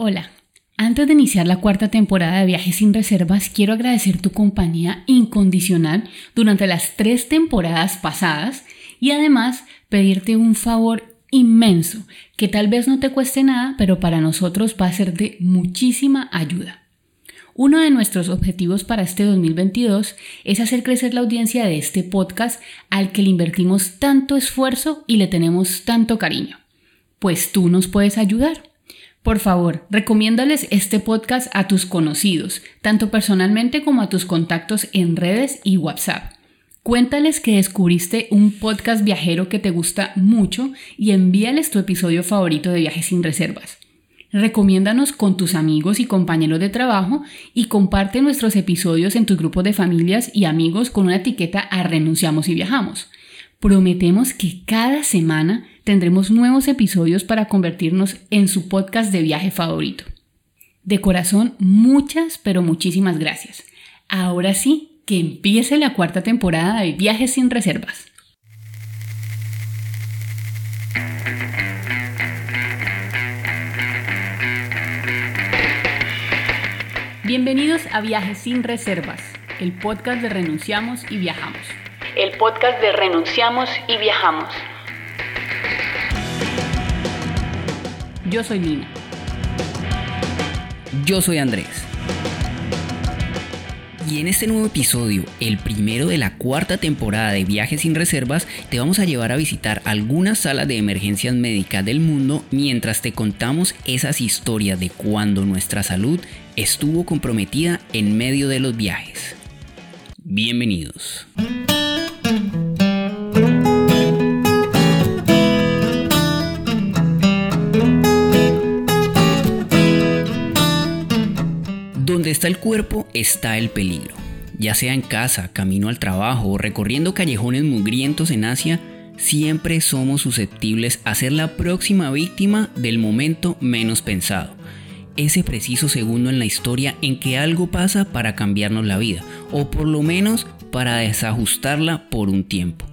Hola, antes de iniciar la cuarta temporada de Viajes sin Reservas, quiero agradecer tu compañía incondicional durante las tres temporadas pasadas y además pedirte un favor inmenso que tal vez no te cueste nada, pero para nosotros va a ser de muchísima ayuda. Uno de nuestros objetivos para este 2022 es hacer crecer la audiencia de este podcast al que le invertimos tanto esfuerzo y le tenemos tanto cariño. Pues tú nos puedes ayudar. Por favor, recomiéndales este podcast a tus conocidos, tanto personalmente como a tus contactos en redes y WhatsApp. Cuéntales que descubriste un podcast viajero que te gusta mucho y envíales tu episodio favorito de Viajes sin Reservas. Recomiéndanos con tus amigos y compañeros de trabajo y comparte nuestros episodios en tus grupos de familias y amigos con una etiqueta a Renunciamos y Viajamos. Prometemos que cada semana tendremos nuevos episodios para convertirnos en su podcast de viaje favorito. De corazón, muchas, pero muchísimas gracias. Ahora sí, que empiece la cuarta temporada de Viajes sin Reservas. Bienvenidos a Viajes sin Reservas, el podcast de Renunciamos y Viajamos el podcast de Renunciamos y Viajamos. Yo soy Nina. Yo soy Andrés. Y en este nuevo episodio, el primero de la cuarta temporada de Viajes sin Reservas, te vamos a llevar a visitar algunas salas de emergencias médicas del mundo mientras te contamos esas historias de cuando nuestra salud estuvo comprometida en medio de los viajes. Bienvenidos. Está el cuerpo está el peligro. Ya sea en casa, camino al trabajo o recorriendo callejones mugrientos en Asia, siempre somos susceptibles a ser la próxima víctima del momento menos pensado. Ese preciso segundo en la historia en que algo pasa para cambiarnos la vida, o por lo menos para desajustarla por un tiempo.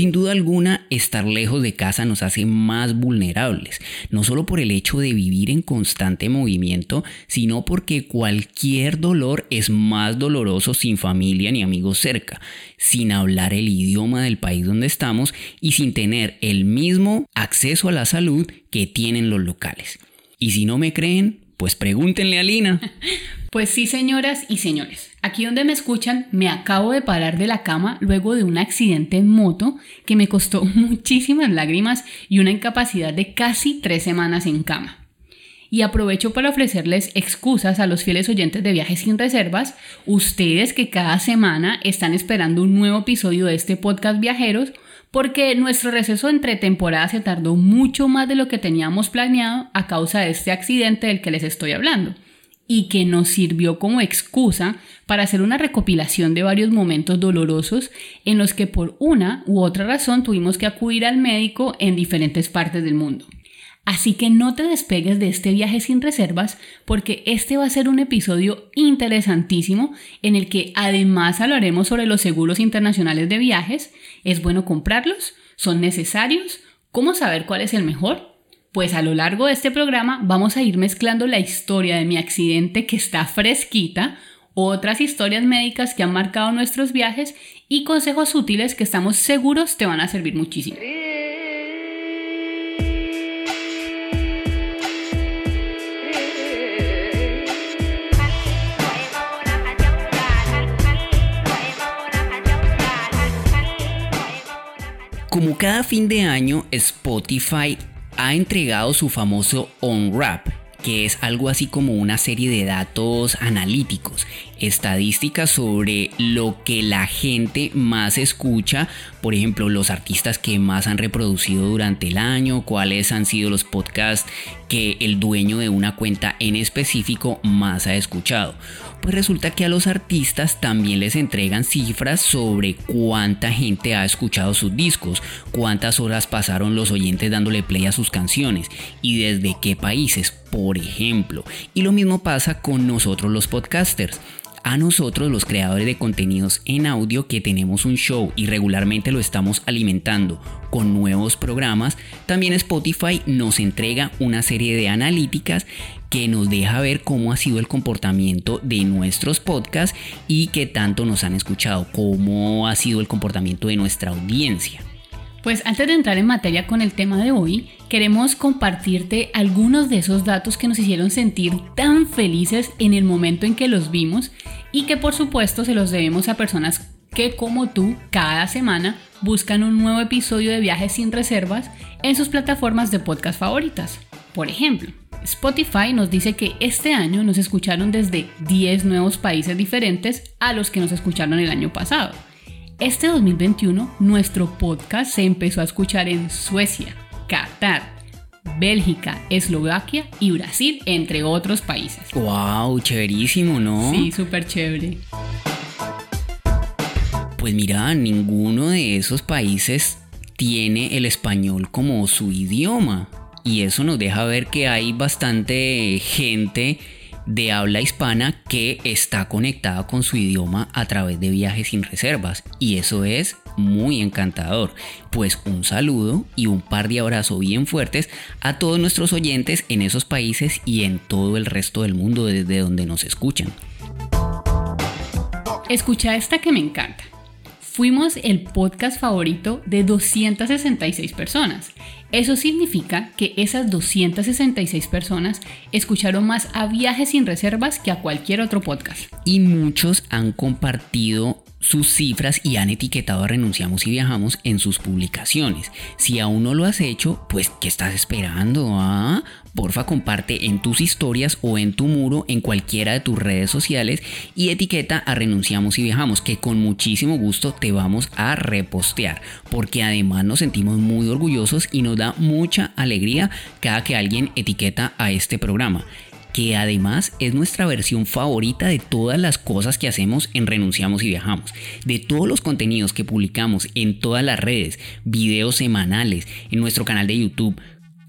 Sin duda alguna, estar lejos de casa nos hace más vulnerables, no solo por el hecho de vivir en constante movimiento, sino porque cualquier dolor es más doloroso sin familia ni amigos cerca, sin hablar el idioma del país donde estamos y sin tener el mismo acceso a la salud que tienen los locales. Y si no me creen, pues pregúntenle a Lina. Pues sí, señoras y señores. Aquí donde me escuchan, me acabo de parar de la cama luego de un accidente en moto que me costó muchísimas lágrimas y una incapacidad de casi tres semanas en cama. Y aprovecho para ofrecerles excusas a los fieles oyentes de Viajes sin Reservas, ustedes que cada semana están esperando un nuevo episodio de este podcast Viajeros, porque nuestro receso entre temporadas se tardó mucho más de lo que teníamos planeado a causa de este accidente del que les estoy hablando y que nos sirvió como excusa para hacer una recopilación de varios momentos dolorosos en los que por una u otra razón tuvimos que acudir al médico en diferentes partes del mundo. Así que no te despegues de este viaje sin reservas porque este va a ser un episodio interesantísimo en el que además hablaremos sobre los seguros internacionales de viajes. ¿Es bueno comprarlos? ¿Son necesarios? ¿Cómo saber cuál es el mejor? Pues a lo largo de este programa vamos a ir mezclando la historia de mi accidente que está fresquita, otras historias médicas que han marcado nuestros viajes y consejos útiles que estamos seguros te van a servir muchísimo. Como cada fin de año, Spotify ha entregado su famoso On-Rap, que es algo así como una serie de datos analíticos, estadísticas sobre lo que la gente más escucha, por ejemplo, los artistas que más han reproducido durante el año, cuáles han sido los podcasts que el dueño de una cuenta en específico más ha escuchado. Pues resulta que a los artistas también les entregan cifras sobre cuánta gente ha escuchado sus discos, cuántas horas pasaron los oyentes dándole play a sus canciones y desde qué países, por ejemplo. Y lo mismo pasa con nosotros los podcasters a nosotros los creadores de contenidos en audio que tenemos un show y regularmente lo estamos alimentando con nuevos programas, también Spotify nos entrega una serie de analíticas que nos deja ver cómo ha sido el comportamiento de nuestros podcasts y qué tanto nos han escuchado, cómo ha sido el comportamiento de nuestra audiencia. Pues antes de entrar en materia con el tema de hoy, queremos compartirte algunos de esos datos que nos hicieron sentir tan felices en el momento en que los vimos y que por supuesto se los debemos a personas que como tú cada semana buscan un nuevo episodio de Viajes sin Reservas en sus plataformas de podcast favoritas. Por ejemplo, Spotify nos dice que este año nos escucharon desde 10 nuevos países diferentes a los que nos escucharon el año pasado. Este 2021 nuestro podcast se empezó a escuchar en Suecia, Qatar, Bélgica, Eslovaquia y Brasil, entre otros países. ¡Wow! Chéverísimo, ¿no? Sí, súper chévere. Pues mira, ninguno de esos países tiene el español como su idioma. Y eso nos deja ver que hay bastante gente de habla hispana que está conectada con su idioma a través de viajes sin reservas y eso es muy encantador. Pues un saludo y un par de abrazos bien fuertes a todos nuestros oyentes en esos países y en todo el resto del mundo desde donde nos escuchan. Escucha esta que me encanta. Fuimos el podcast favorito de 266 personas. Eso significa que esas 266 personas escucharon más a Viajes sin Reservas que a cualquier otro podcast. Y muchos han compartido sus cifras y han etiquetado a Renunciamos y Viajamos en sus publicaciones. Si aún no lo has hecho, pues ¿qué estás esperando? Ah? Porfa, comparte en tus historias o en tu muro en cualquiera de tus redes sociales y etiqueta a Renunciamos y Viajamos, que con muchísimo gusto te vamos a repostear, porque además nos sentimos muy orgullosos y nos da mucha alegría cada que alguien etiqueta a este programa que además es nuestra versión favorita de todas las cosas que hacemos en Renunciamos y Viajamos, de todos los contenidos que publicamos en todas las redes, videos semanales, en nuestro canal de YouTube,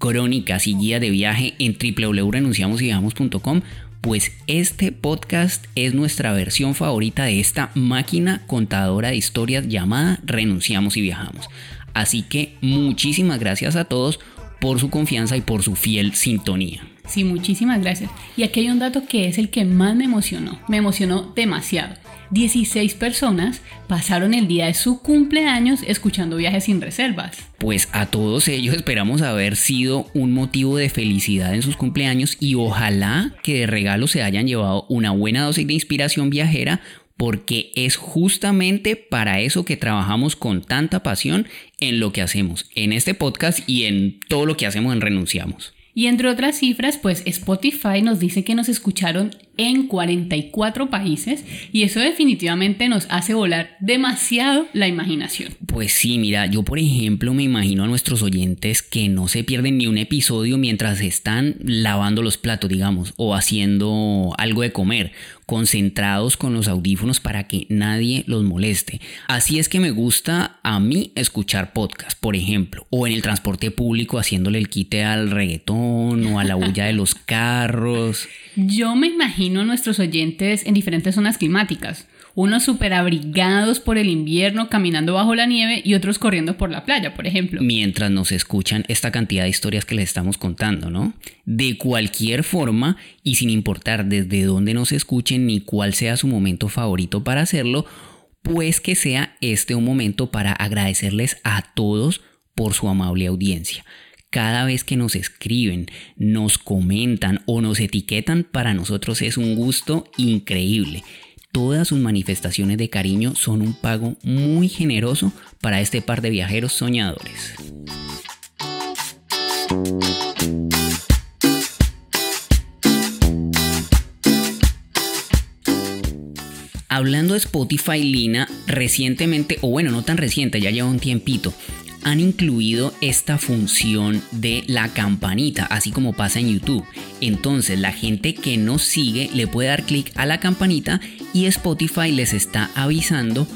crónicas y guía de viaje en www.renunciamosyviajamos.com, pues este podcast es nuestra versión favorita de esta máquina contadora de historias llamada Renunciamos y Viajamos. Así que muchísimas gracias a todos por su confianza y por su fiel sintonía. Sí, muchísimas gracias. Y aquí hay un dato que es el que más me emocionó. Me emocionó demasiado. 16 personas pasaron el día de su cumpleaños escuchando viajes sin reservas. Pues a todos ellos esperamos haber sido un motivo de felicidad en sus cumpleaños y ojalá que de regalo se hayan llevado una buena dosis de inspiración viajera porque es justamente para eso que trabajamos con tanta pasión en lo que hacemos, en este podcast y en todo lo que hacemos en Renunciamos. Y entre otras cifras, pues Spotify nos dice que nos escucharon en 44 países y eso definitivamente nos hace volar demasiado la imaginación. Pues sí, mira, yo por ejemplo me imagino a nuestros oyentes que no se pierden ni un episodio mientras están lavando los platos, digamos, o haciendo algo de comer, concentrados con los audífonos para que nadie los moleste. Así es que me gusta a mí escuchar podcast, por ejemplo, o en el transporte público haciéndole el quite al reggaetón o a la bulla de los carros. Yo me imagino nuestros oyentes en diferentes zonas climáticas. Unos súper abrigados por el invierno caminando bajo la nieve y otros corriendo por la playa, por ejemplo. Mientras nos escuchan esta cantidad de historias que les estamos contando, ¿no? De cualquier forma y sin importar desde dónde nos escuchen ni cuál sea su momento favorito para hacerlo, pues que sea este un momento para agradecerles a todos por su amable audiencia. Cada vez que nos escriben, nos comentan o nos etiquetan, para nosotros es un gusto increíble. Todas sus manifestaciones de cariño son un pago muy generoso para este par de viajeros soñadores. Hablando de Spotify, Lina, recientemente, o bueno, no tan reciente, ya lleva un tiempito, han incluido esta función de la campanita, así como pasa en YouTube. Entonces la gente que nos sigue le puede dar clic a la campanita y Spotify les está avisando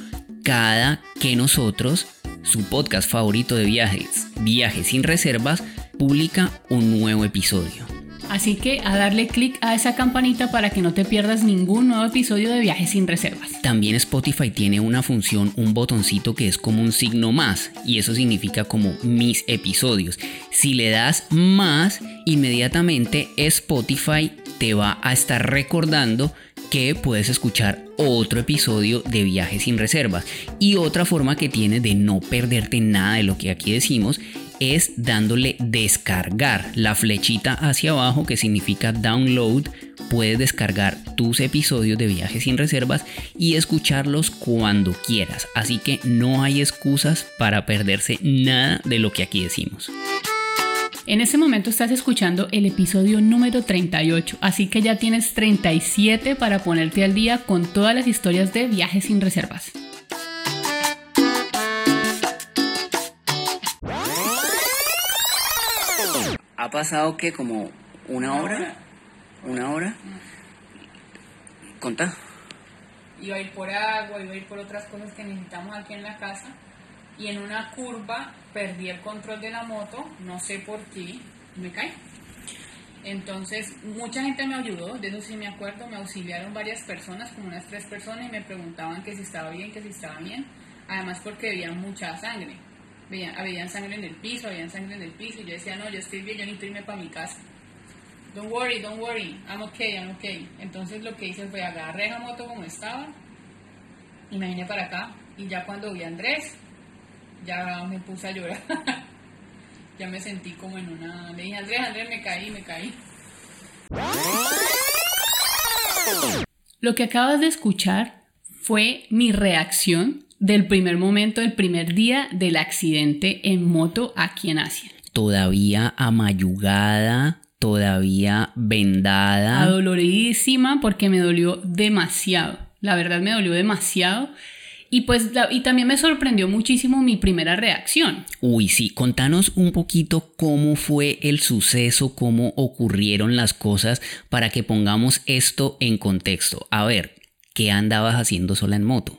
cada que nosotros, su podcast favorito de viajes, Viajes sin reservas, publica un nuevo episodio. Así que a darle clic a esa campanita para que no te pierdas ningún nuevo episodio de Viajes sin Reservas. También Spotify tiene una función, un botoncito que es como un signo más y eso significa como mis episodios. Si le das más, inmediatamente Spotify te va a estar recordando que puedes escuchar otro episodio de Viajes sin Reservas. Y otra forma que tienes de no perderte nada de lo que aquí decimos es dándole descargar la flechita hacia abajo que significa download. Puedes descargar tus episodios de Viajes sin Reservas y escucharlos cuando quieras. Así que no hay excusas para perderse nada de lo que aquí decimos. En este momento estás escuchando el episodio número 38, así que ya tienes 37 para ponerte al día con todas las historias de viajes sin reservas. Pasado que como una hora? ¿Una hora? ¿Conta? Iba a ir por agua, iba a ir por otras cosas que necesitamos aquí en la casa y en una curva perdí el control de la moto, no sé por qué, me caí. Entonces, mucha gente me ayudó, de eso sí me acuerdo, me auxiliaron varias personas, como unas tres personas, y me preguntaban que si estaba bien, que si estaba bien. Además, porque había mucha sangre. Había sangre en el piso, había sangre en el piso, y yo decía, no, yo estoy bien, yo necesito irme para mi casa. Don't worry, don't worry, I'm okay, I'm okay. Entonces, lo que hice fue agarré la moto como estaba y me para acá. Y ya cuando vi a Andrés, ya me puse a llorar. ya me sentí como en una... Le dije, Andrés, Andrés, me caí, me caí. Lo que acabas de escuchar fue mi reacción del primer momento, del primer día del accidente en moto aquí en Asia. Todavía amayugada, todavía vendada. Adoloridísima porque me dolió demasiado. La verdad me dolió demasiado. Y pues y también me sorprendió muchísimo mi primera reacción. Uy, sí, contanos un poquito cómo fue el suceso, cómo ocurrieron las cosas para que pongamos esto en contexto. A ver, ¿qué andabas haciendo sola en moto?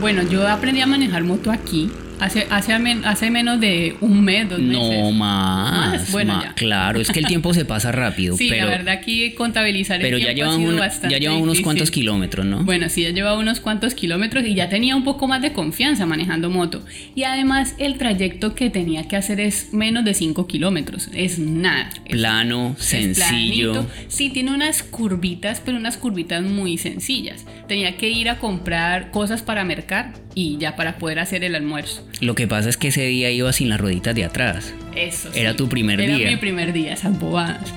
Bueno, yo aprendí a manejar moto aquí Hace, hace, hace, menos de un mes, dos meses. No más. Bueno, Claro, es que el tiempo se pasa rápido. sí, la verdad aquí contabilizar el tiempo ya ha sido bastante ya lleva unos cuantos kilómetros, ¿no? Bueno, sí, ya lleva unos cuantos kilómetros y ya tenía un poco más de confianza manejando moto. Y además el trayecto que tenía que hacer es menos de 5 kilómetros. Es nada. Plano, sencillo. Sí, tiene unas curvitas, pero unas curvitas muy sencillas. Tenía que ir a comprar cosas para mercar y ya para poder hacer el almuerzo. Lo que pasa es que ese día iba sin las rueditas de atrás. Eso. Era tu primer día. Era mi primer día, esas bobadas.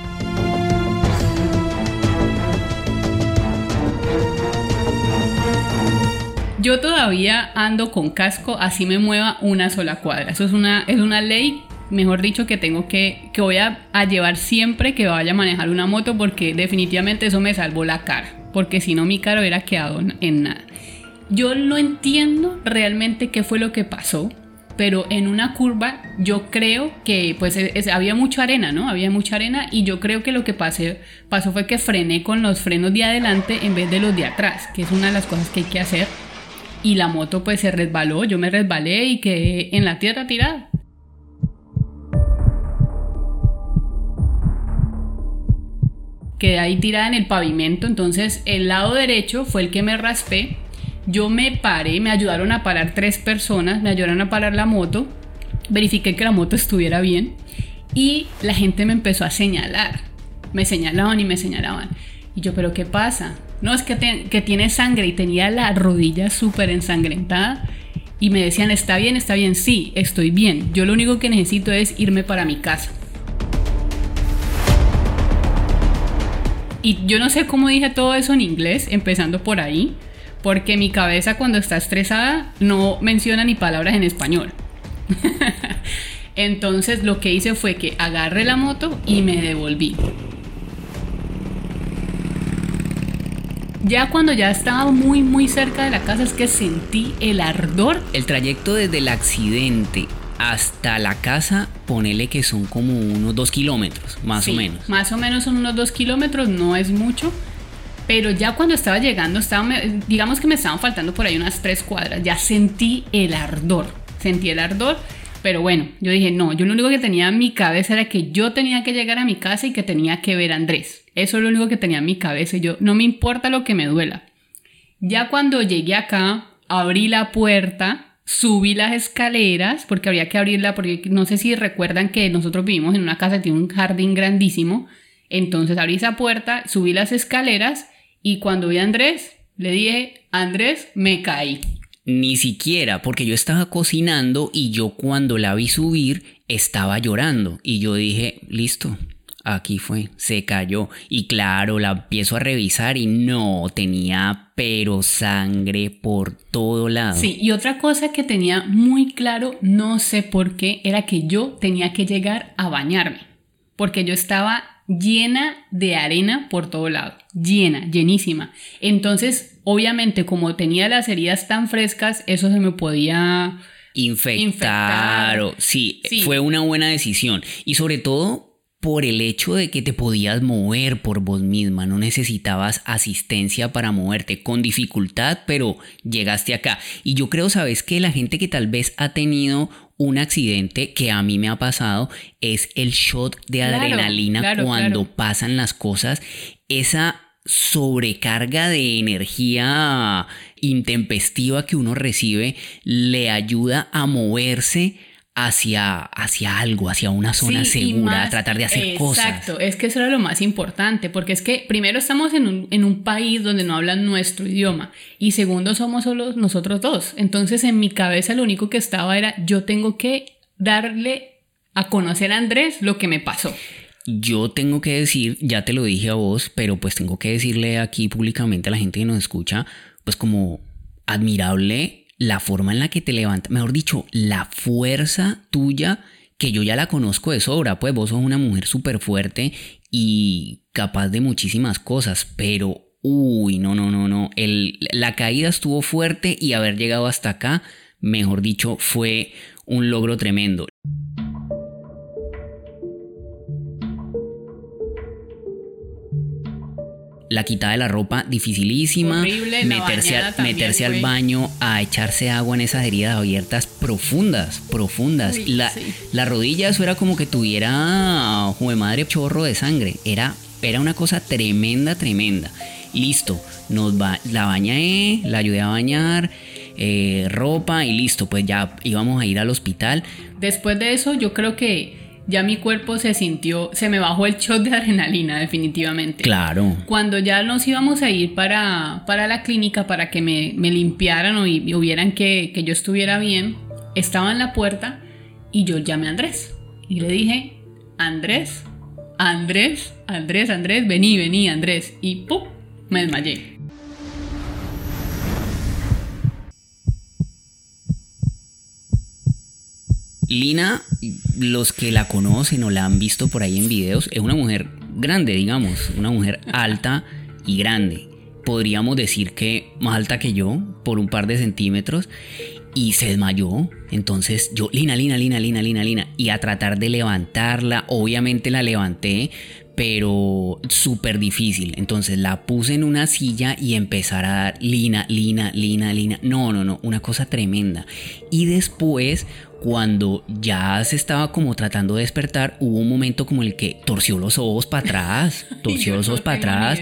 Yo todavía ando con casco, así me mueva una sola cuadra. Eso es una, es una ley, mejor dicho, que tengo que, que voy a, a llevar siempre que vaya a manejar una moto porque definitivamente eso me salvó la cara. Porque si no mi cara hubiera quedado en nada. Yo no entiendo realmente qué fue lo que pasó, pero en una curva yo creo que pues había mucha arena, ¿no? Había mucha arena y yo creo que lo que pasé, pasó fue que frené con los frenos de adelante en vez de los de atrás, que es una de las cosas que hay que hacer. Y la moto pues se resbaló, yo me resbalé y quedé en la tierra tirada. Quedé ahí tirada en el pavimento, entonces el lado derecho fue el que me raspé yo me paré, me ayudaron a parar tres personas, me ayudaron a parar la moto, verifiqué que la moto estuviera bien y la gente me empezó a señalar. Me señalaban y me señalaban. Y yo, pero ¿qué pasa? No, es que, que tiene sangre y tenía la rodilla súper ensangrentada. Y me decían, está bien, está bien, sí, estoy bien. Yo lo único que necesito es irme para mi casa. Y yo no sé cómo dije todo eso en inglés, empezando por ahí porque mi cabeza cuando está estresada no menciona ni palabras en español. Entonces lo que hice fue que agarré la moto y me devolví. Ya cuando ya estaba muy muy cerca de la casa es que sentí el ardor. El trayecto desde el accidente hasta la casa, ponele que son como unos dos kilómetros, más o menos. Más o menos son unos dos kilómetros, no es mucho Pero ya cuando estaba llegando, estaba, digamos que me estaban faltando por ahí unas tres cuadras, ya sentí el ardor, sentí el ardor, pero bueno, yo dije, no, yo lo único que tenía en mi cabeza era que yo tenía que llegar a mi casa y que tenía que ver a Andrés. Eso es lo único que tenía en mi cabeza y yo, no me importa lo que me duela. Ya cuando llegué acá, abrí la puerta, subí las escaleras, porque había que abrirla, porque no sé si recuerdan que nosotros vivimos en una casa que tiene un jardín grandísimo. Entonces abrí esa puerta, subí las escaleras y cuando vi a Andrés, le dije, Andrés, me caí. Ni siquiera, porque yo estaba cocinando y yo cuando la vi subir estaba llorando y yo dije, listo, aquí fue, se cayó. Y claro, la empiezo a revisar y no, tenía pero sangre por todo lado. Sí, y otra cosa que tenía muy claro, no sé por qué, era que yo tenía que llegar a bañarme, porque yo estaba llena de arena por todo lado, llena, llenísima. Entonces, obviamente, como tenía las heridas tan frescas, eso se me podía infectar. sí, fue una buena decisión. Y sobre todo por el hecho de que te podías mover por vos misma, no necesitabas asistencia para moverte con dificultad, pero llegaste acá. Y yo creo, sabes que la gente que tal vez ha tenido un accidente que a mí me ha pasado es el shot de adrenalina cuando pasan las cosas, esa sobrecarga de energía intempestiva que uno recibe le ayuda a moverse hacia, hacia algo, hacia una zona segura, a tratar de hacer cosas. Exacto, es que eso era lo más importante, porque es que primero estamos en un, en un país donde no hablan nuestro idioma y segundo somos solo nosotros dos. Entonces en mi cabeza lo único que estaba era yo tengo que darle a conocer a Andrés lo que me pasó. Yo tengo que decir, ya te lo dije a vos, pero pues tengo que decirle aquí públicamente a la gente que nos escucha, pues como admirable la forma en la que te levanta, mejor dicho, la fuerza tuya, que yo ya la conozco de sobra, pues vos sos una mujer súper fuerte y capaz de muchísimas cosas, pero, uy, no, no, no, no, la caída estuvo fuerte y haber llegado hasta acá, mejor dicho, fue un logro tremendo. La quitada de la ropa dificilísima, meterse, meterse al baño a echarse agua en esas heridas abiertas profundas, profundas. la, la, rodilla, eso era como que tuviera, madre, chorro de sangre. Era, era una cosa tremenda, tremenda. Listo, nos va, la bañé, la ayudé a bañar. Eh, ropa y listo, pues ya íbamos a ir al hospital. Después de eso, yo creo que ya mi cuerpo se sintió, se me bajó el shot de adrenalina definitivamente. Claro. Cuando ya nos íbamos a ir para, para la clínica para que me, me limpiaran o y, hubieran que, que, yo estuviera bien, estaba en la puerta y yo llamé a Andrés y le dije, Andrés, Andrés, Andrés, Andrés, vení, vení, Andrés. Y ¡pum! me desmayé. Lina, los que la conocen o la han visto por ahí en videos, es una mujer grande, digamos, una mujer alta y grande. Podríamos decir que más alta que yo, por un par de centímetros, y se desmayó. Entonces yo, Lina, Lina, Lina, Lina, Lina, Lina, y a tratar de levantarla, obviamente la levanté, pero súper difícil. Entonces la puse en una silla y empezar a dar Lina, Lina, Lina, Lina. No, no, no, una cosa tremenda. Y después cuando ya se estaba como tratando de despertar, hubo un momento como el que torció los ojos para atrás, torció los ojos para atrás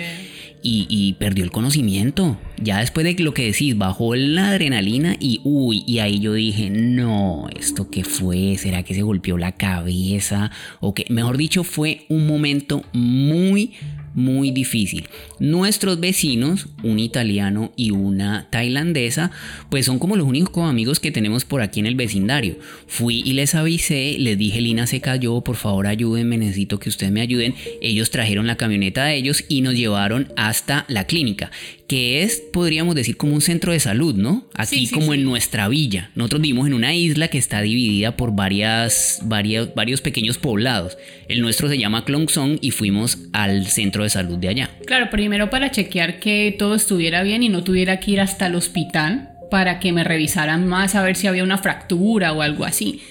y, perdió el conocimiento. Ya después de lo que decís, bajó la adrenalina y uy, y ahí yo dije, no, ¿esto qué fue? ¿Será que se golpeó la cabeza? O que, mejor dicho, fue un momento muy, muy difícil. Nuestros vecinos, un italiano y una tailandesa, pues son como los únicos amigos que tenemos por aquí en el vecindario. Fui y les avisé, les dije, Lina se cayó, por favor ayúdenme, necesito que ustedes me ayuden. Ellos trajeron la camioneta de ellos y nos llevaron hasta la clínica que es, podríamos decir, como un centro de salud, ¿no? Aquí como en nuestra villa. Nosotros vivimos en una isla que está dividida por varias, varias, varios pequeños poblados. El nuestro se llama Song y fuimos al centro de salud de allá. Claro, primero para chequear que todo estuviera bien y no tuviera que ir hasta el hospital para que me revisaran más a ver si había una fractura o algo así.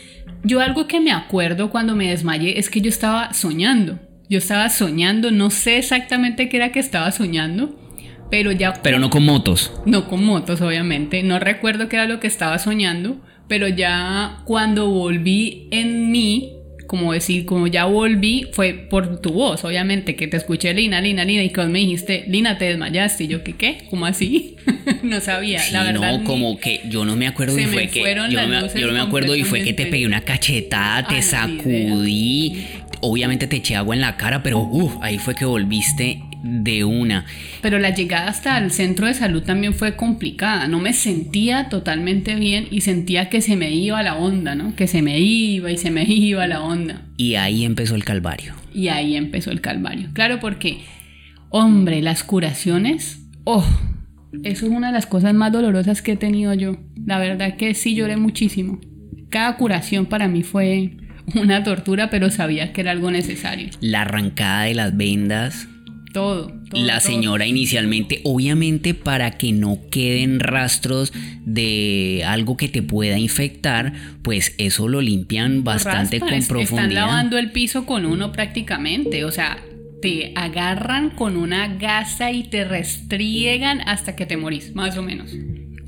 Yo algo que me acuerdo cuando me desmayé es que yo estaba soñando. Yo estaba soñando, no sé exactamente qué era que estaba soñando, pero ya... Pero no con motos. No con motos, obviamente. No recuerdo qué era lo que estaba soñando, pero ya cuando volví en mí, como decir, como ya volví, fue por tu voz, obviamente, que te escuché, Lina, Lina, Lina, y cuando me dijiste, Lina, te desmayaste, y yo, ¿qué, qué? ¿Cómo así? no sabía, la verdad. No, como que yo no me acuerdo y fue que. Yo, me, yo no me acuerdo y fue que te pegué una cachetada, te sacudí, obviamente te eché agua en la cara, pero uff, ahí fue que volviste de una. Pero la llegada hasta el centro de salud también fue complicada. No me sentía totalmente bien y sentía que se me iba la onda, ¿no? Que se me iba y se me iba la onda. Y ahí empezó el calvario. Y ahí empezó el calvario. Claro, porque, hombre, las curaciones, oh, eso es una de las cosas más dolorosas que he tenido yo. La verdad que sí lloré muchísimo. Cada curación para mí fue una tortura, pero sabía que era algo necesario. La arrancada de las vendas, todo, la señora inicialmente, obviamente para que no queden rastros de algo que te pueda infectar, pues eso lo limpian bastante con profundidad. Están lavando el piso con uno prácticamente, o sea, te agarran con una gasa y te restriegan hasta que te morís, más o menos.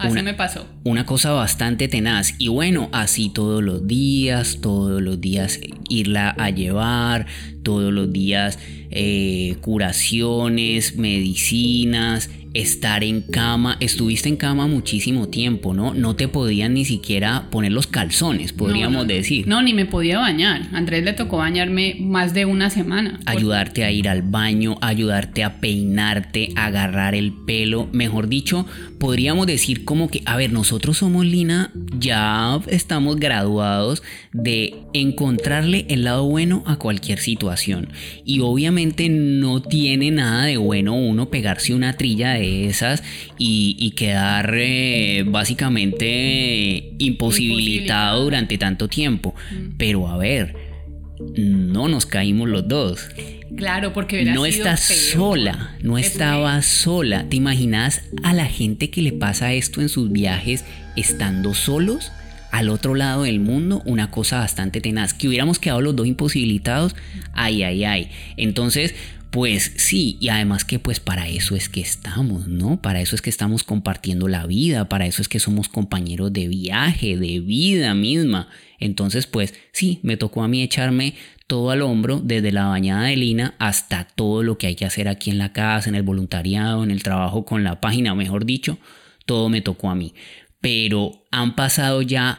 Así me pasó. Una cosa bastante tenaz. Y bueno, así todos los días, todos los días irla a llevar, todos los días eh, curaciones, medicinas, estar en cama. Estuviste en cama muchísimo tiempo, ¿no? No te podían ni siquiera poner los calzones, podríamos decir. No, ni me podía bañar. Andrés le tocó bañarme más de una semana. Ayudarte a ir al baño, ayudarte a peinarte, agarrar el pelo. Mejor dicho, podríamos decir como que, a ver, nosotros somos Lina, ya estamos graduados de encontrarle el lado bueno a cualquier situación. Y obviamente no tiene nada de bueno uno pegarse una trilla de esas y, quedar eh, básicamente imposibilitado durante tanto tiempo. Mm. Pero a ver, no nos caímos los dos. Claro, porque no estás sola, no estaba sola. ¿Te imaginas a la gente que le pasa esto en sus viajes estando solos? Al otro lado del mundo, una cosa bastante tenaz. Que hubiéramos quedado los dos imposibilitados. Ay, ay, ay. Entonces, pues sí, y además que pues para eso es que estamos, ¿no? Para eso es que estamos compartiendo la vida, para eso es que somos compañeros de viaje, de vida misma. Entonces pues sí, me tocó a mí echarme todo al hombro, desde la bañada de Lina hasta todo lo que hay que hacer aquí en la casa, en el voluntariado, en el trabajo con la página, mejor dicho, todo me tocó a mí. Pero han pasado ya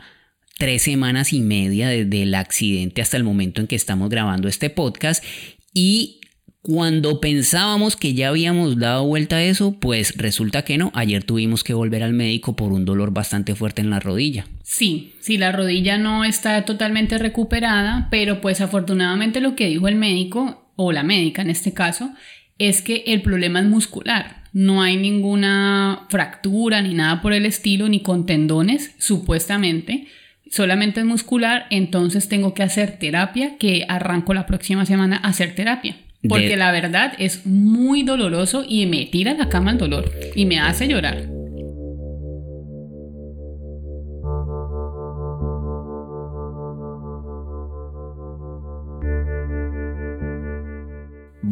tres semanas y media desde el accidente hasta el momento en que estamos grabando este podcast y cuando pensábamos que ya habíamos dado vuelta a eso, pues resulta que no. Ayer tuvimos que volver al médico por un dolor bastante fuerte en la rodilla. Sí, sí, la rodilla no está totalmente recuperada, pero pues afortunadamente lo que dijo el médico, o la médica en este caso, es que el problema es muscular. No hay ninguna fractura ni nada por el estilo, ni con tendones, supuestamente. Solamente es muscular, entonces tengo que hacer terapia, que arranco la próxima semana a hacer terapia. Porque la verdad es muy doloroso y me tira la cama el dolor y me hace llorar.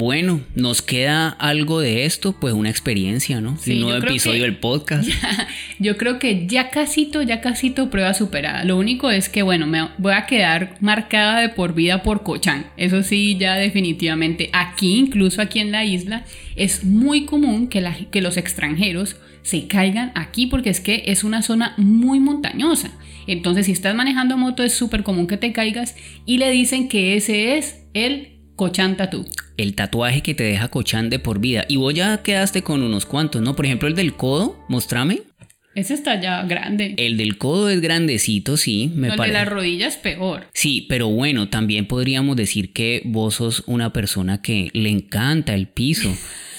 Bueno, nos queda algo de esto, pues una experiencia, ¿no? un nuevo episodio del podcast. yo creo que ya casito, ya casito prueba superada. Lo único es que, bueno, me voy a quedar marcada de por vida por Cochán. Eso sí, ya definitivamente. Aquí, incluso aquí en la isla, es muy común que, que los extranjeros se caigan aquí porque es que es una zona muy montañosa. Entonces, si estás manejando moto, es súper común que te caigas y le dicen que ese es el Cochán Tatú el tatuaje que te deja Cochán de por vida. Y vos ya quedaste con unos cuantos, ¿no? Por ejemplo, el del codo, mostrame. Ese está ya grande. El del codo es grandecito, sí, me parece. El de la rodilla es peor. Sí, pero bueno, también podríamos decir que vos sos una persona que le encanta el piso.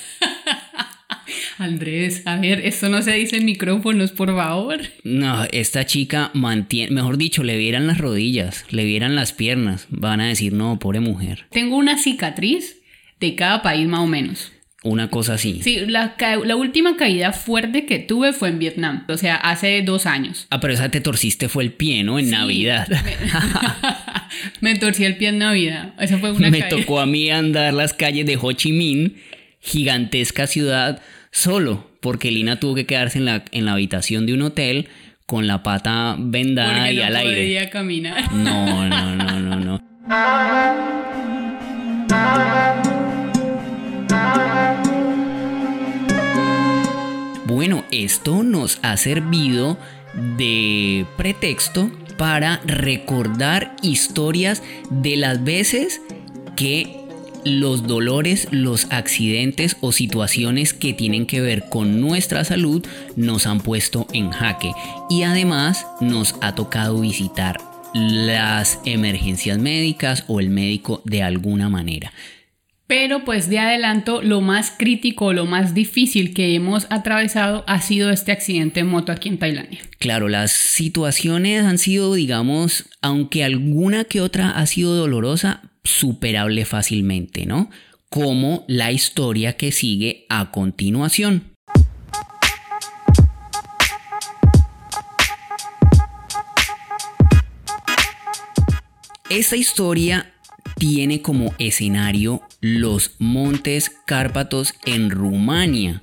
Andrés, a ver, esto no se dice en micrófonos, por favor. No, esta chica mantiene, mejor dicho, le vieran las rodillas, le vieran las piernas, van a decir, no, pobre mujer. Tengo una cicatriz de cada país más o menos. Una cosa así. Sí, la, última caída fuerte que tuve fue en Vietnam, o sea, hace dos años. Ah, pero esa te torciste fue el pie, ¿no? En Navidad. Me, torcí el pie en Navidad. Esa fue una Me tocó a mí andar las calles de Ho Chi Minh, gigantesca ciudad, solo, porque Lina tuvo que quedarse en la, en la habitación de un hotel con la pata vendada y al aire. podía caminar. No, no, no, no, no. Bueno, esto nos ha servido de pretexto para recordar historias de las veces que los dolores, los accidentes o situaciones que tienen que ver con nuestra salud nos han puesto en jaque y además nos ha tocado visitar las emergencias médicas o el médico de alguna manera. Pero pues de adelanto, lo más crítico, lo más difícil que hemos atravesado ha sido este accidente de moto aquí en Tailandia. Claro, las situaciones han sido, digamos, aunque alguna que otra ha sido dolorosa, superable fácilmente, ¿no? Como la historia que sigue a continuación. Esta historia tiene como escenario los Montes Cárpatos en Rumania.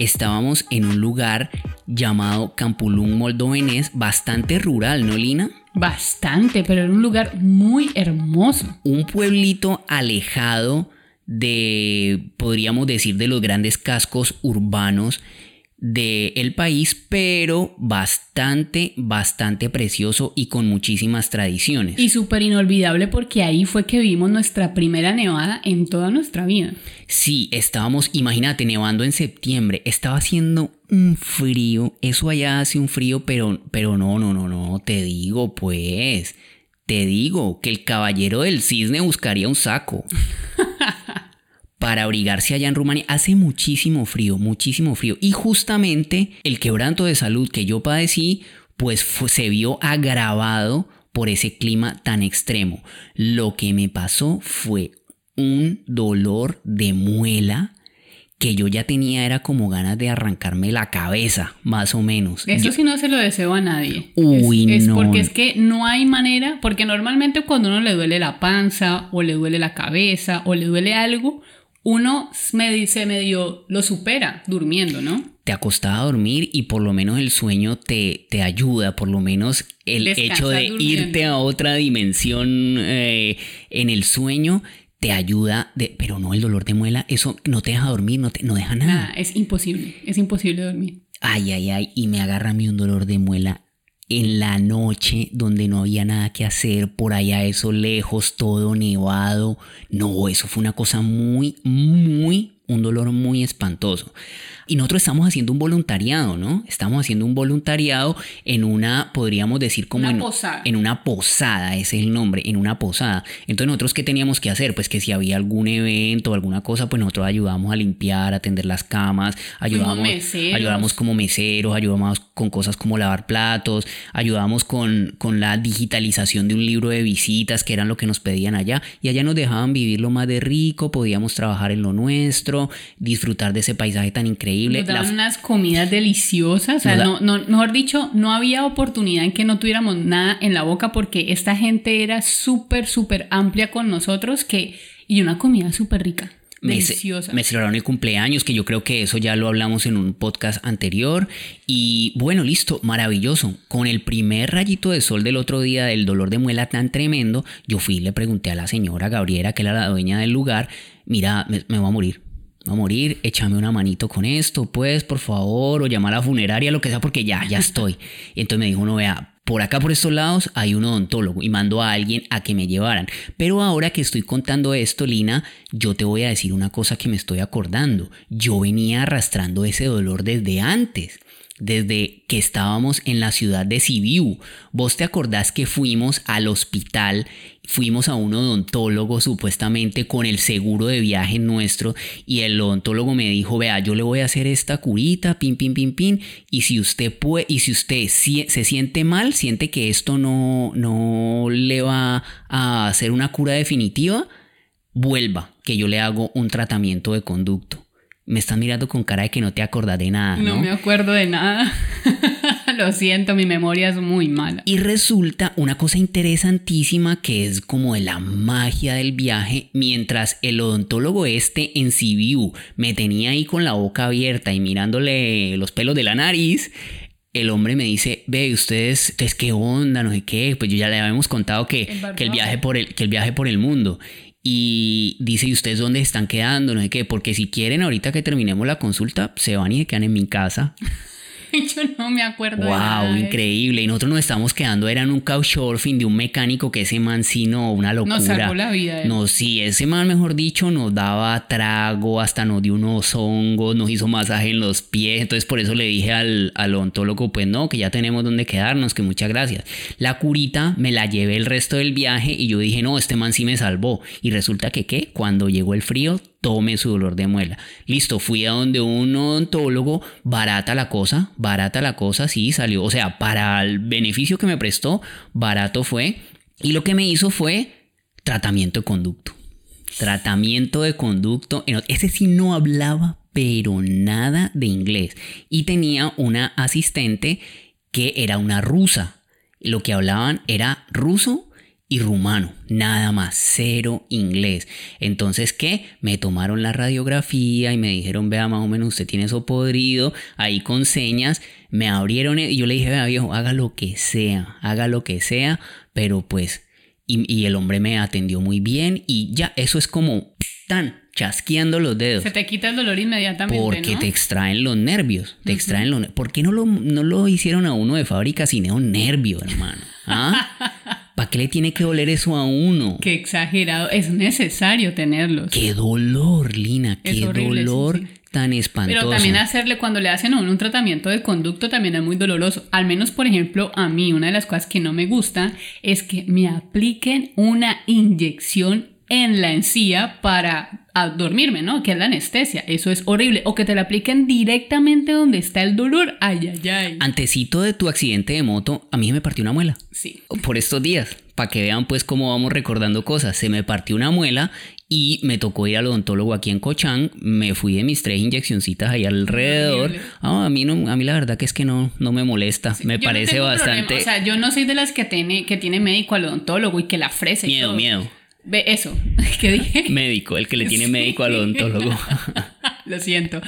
Estábamos en un lugar llamado Campulung Moldovenés, bastante rural, ¿no, Lina? Bastante, pero era un lugar muy hermoso. Un pueblito alejado de, podríamos decir, de los grandes cascos urbanos del país, pero bastante, bastante precioso y con muchísimas tradiciones. Y súper inolvidable porque ahí fue que vimos nuestra primera nevada en toda nuestra vida. Sí, estábamos, imagínate, nevando en septiembre, estaba haciendo un frío, eso allá hace un frío, pero, pero no, no, no, no, te digo pues, te digo que el caballero del cisne buscaría un saco. para abrigarse allá en Rumania. Hace muchísimo frío, muchísimo frío. Y justamente el quebranto de salud que yo padecí, pues se vio agravado por ese clima tan extremo. Lo que me pasó fue un dolor de muela que yo ya tenía era como ganas de arrancarme la cabeza, más o menos. Eso sí no se lo deseo a nadie. Uy, es, no. porque es que no hay manera, porque normalmente cuando uno le duele la panza o le duele la cabeza o le duele algo, uno me dice medio lo supera durmiendo, ¿no? Te acostaba a dormir y por lo menos el sueño te, te ayuda, por lo menos el hecho de irte a otra dimensión eh, en el sueño te ayuda, de, pero no el dolor de muela, eso no te deja dormir, no, te, no deja nada. Nada, es imposible, es imposible dormir. Ay, ay, ay, y me agarra a mí un dolor de muela en la noche donde no había nada que hacer, por allá eso lejos, todo nevado. No, eso fue una cosa muy, muy, un dolor muy espantoso. Y nosotros estamos haciendo un voluntariado, ¿no? Estamos haciendo un voluntariado en una, podríamos decir como una en, posada. en una posada, ese es el nombre, en una posada. Entonces nosotros, ¿qué teníamos que hacer? Pues que si había algún evento o alguna cosa, pues nosotros ayudábamos a limpiar, a atender las camas, ayudábamos, ayudábamos como meseros, ayudábamos con cosas como lavar platos, ayudábamos con, con la digitalización de un libro de visitas, que eran lo que nos pedían allá. Y allá nos dejaban vivir lo más de rico, podíamos trabajar en lo nuestro, disfrutar de ese paisaje tan increíble nos daban unas comidas deliciosas. O sea, no, no, mejor dicho, no había oportunidad en que no tuviéramos nada en la boca porque esta gente era súper, súper amplia con nosotros que, y una comida súper rica. Deliciosa. Me, celebraron el cumpleaños, que yo creo que eso ya lo hablamos en un podcast anterior. Y bueno, listo, maravilloso. Con el primer rayito de sol del otro día del dolor de muela tan tremendo, yo fui y le pregunté a la señora Gabriela, que era la dueña del lugar, mira, me, me voy a morir a morir, échame una manito con esto, pues, por favor, o llama a la funeraria, lo que sea, porque ya, ya estoy. Y entonces me dijo, no vea, por acá por estos lados hay un odontólogo y mando a alguien a que me llevaran. Pero ahora que estoy contando esto, Lina, yo te voy a decir una cosa que me estoy acordando. Yo venía arrastrando ese dolor desde antes desde que estábamos en la ciudad de Sibiu. ¿Vos te acordás que fuimos al hospital? Fuimos a un odontólogo supuestamente con el seguro de viaje nuestro y el odontólogo me dijo, vea, yo le voy a hacer esta curita, pin, pin, pin, pin, y si usted puede, y si usted se siente mal, siente que esto no, no le va a hacer una cura definitiva, vuelva, que yo le hago un tratamiento de conducto me estás mirando con cara de que no te acordás de nada. No, no me acuerdo de nada. Lo siento, mi memoria es muy mala. Y resulta una cosa interesantísima que es como de la magia del viaje, mientras el odontólogo este en CBU me tenía ahí con la boca abierta y mirándole los pelos de la nariz, el hombre me dice, ve, ustedes, ustedes qué onda, no sé qué, pues yo ya le habíamos contado que, El que, el viaje por el, que el viaje por el mundo. Y dice, ¿y ustedes dónde están quedando? No sé qué, porque si quieren ahorita que terminemos la consulta, se van y se quedan en mi casa. Yo no me acuerdo. de nada Wow, increíble. Y nosotros nos estamos quedando, era en un couchsurfing de un mecánico que ese man sí no, una locura. Nos salvó la vida. él. No, sí, ese man, mejor dicho, nos daba trago, hasta nos dio unos hongos, nos hizo masaje en los pies. Entonces, por eso le dije al, al odontólogo, pues no, que ya tenemos donde quedarnos, que muchas gracias. La curita me la llevé el resto del viaje y yo dije, no, este man sí me salvó. Y resulta que, ¿qué? Cuando llegó el frío, tome su dolor de muela. Listo, fui a donde un odontólogo, barata la cosa, barata la cosa, sí, salió. O sea, para el beneficio que me prestó, barato fue. Y lo que me hizo fue tratamiento de conducto. Tratamiento de conducto. Ese sí no hablaba, pero nada de inglés. Y tenía una asistente que era una rusa. Lo que hablaban era ruso y rumano, nada más, cero inglés. Entonces, ¿qué? Me tomaron la radiografía y me dijeron, vea, más o menos usted tiene eso podrido, ahí con señas, me abrieron y yo le dije, vea, viejo, haga lo que sea, haga lo que sea, pero pues, y, y el hombre me atendió muy bien y ya, eso es como tan chasqueando los dedos. Se te quita el dolor inmediatamente. Porque ¿no? te extraen los nervios, te extraen los nervios. ¿Por qué no lo, no lo hicieron a uno de fábrica sin un nervio, hermano? ¿Ah? ¿Para qué le tiene que doler eso a uno? Qué exagerado. Es necesario tenerlos. Qué dolor, Lina, Es qué horrible, sí, dolor sí. tan espantoso. Pero también hacerle cuando le hacen a uno un tratamiento de conducto también es muy doloroso. Al menos, por ejemplo, a mí una de las cosas que no me gusta es que me apliquen una inyección en la encía para a dormirme, ¿no? Que es la anestesia. Eso es horrible. O que te la apliquen directamente donde está el dolor. Ay, ay, ay. Antecito de tu accidente de moto, a mí me partió una muela. Sí. por estos días, para que vean pues cómo vamos recordando cosas. Se me partió una muela y me tocó ir al odontólogo aquí en Cochán, me fui de mis tres inyeccioncitas ahí alrededor. Ah, a mí no, a mí la verdad que es que no, no me molesta, me no parece bastante problema. O sea, yo no soy de las que tiene, que tiene médico al odontólogo y que la ofrece. y miedo, todo. miedo. Ve eso. ¿Qué dije? Médico, el que le tiene Sí. médico al odontólogo. Lo siento.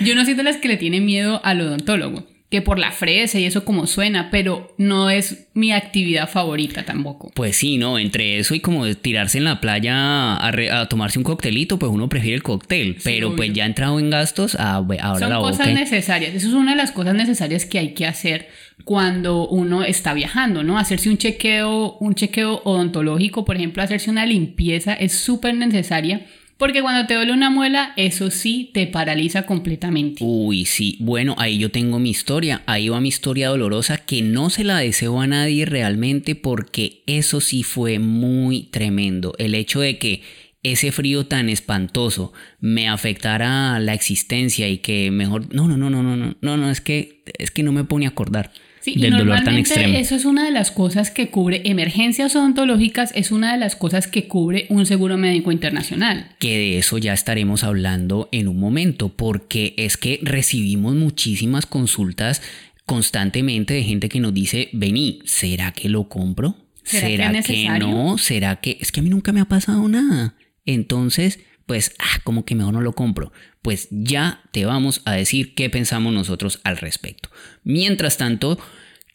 Yo no soy de las que le tiene miedo al odontólogo. Que por la fresa y eso como suena, pero no es mi actividad favorita tampoco. Pues sí, no, entre eso y como tirarse en la playa a, re- a tomarse un coctelito, pues uno prefiere el cóctel. pero pues ya entrado en gastos, ah, we- ahora Son la cosas boca. necesarias. Eso es una de las cosas necesarias que hay que hacer cuando uno está viajando, ¿no? Hacerse un chequeo, un chequeo odontológico, por ejemplo, hacerse una limpieza es súper necesaria. Porque cuando te duele una muela, eso sí te paraliza completamente. Uy, sí. Bueno, ahí yo tengo mi historia. Ahí va mi historia dolorosa que no se la deseo a nadie realmente porque eso sí fue muy tremendo. El hecho de que ese frío tan espantoso me afectara la existencia y que mejor... No, no, no, no, no, no, no, no, es que, es que no me pone a acordar Sí, y del dolor tan extremo. eso es una de las cosas que cubre emergencias odontológicas, es una de las cosas que cubre un seguro médico internacional. que de eso ya estaremos hablando en un momento, porque es que recibimos muchísimas consultas constantemente de gente que nos dice, vení, ¿será que lo compro? ¿Será que que no? ¿Será que es que a mí nunca me ha pasado nada? Entonces, pues, ah, como que mejor no lo compro. Pues ya te vamos a decir qué pensamos nosotros al respecto. Mientras tanto,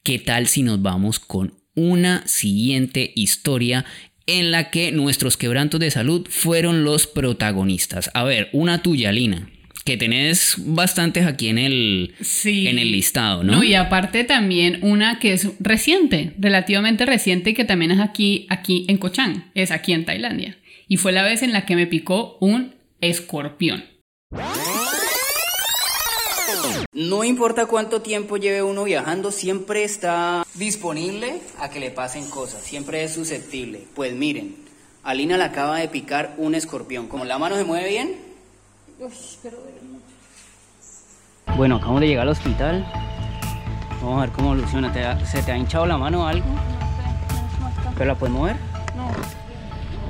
¿qué tal si nos vamos con una siguiente historia en la que nuestros quebrantos de salud fueron los protagonistas? A ver, una tuya, Lina, que tenés bastantes aquí en el, Sí. en el listado, ¿no? y aparte también una que es reciente, relativamente reciente, y que también es aquí, aquí en Cochán, es aquí en Tailandia. Y fue la vez en la que me picó un escorpión. No importa cuánto tiempo lleve uno viajando, siempre está disponible a que le pasen cosas, siempre es susceptible. Pues miren, a Lina le acaba de picar un escorpión. Como la mano se mueve bien. Bueno, acabamos de llegar al hospital. Vamos a ver cómo evoluciona. ¿Te ha- ¿Se te ha hinchado la mano o algo? ¿Pero la puedes mover? No,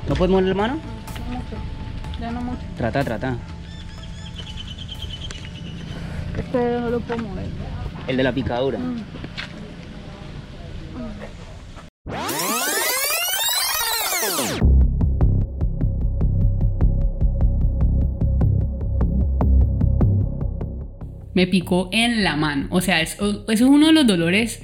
¿No puedes mover la mano? ya no mucho. Trata, trata. Este no lo puedo mover. El de la picadura. Me picó en la mano. O sea, eso, es uno de los dolores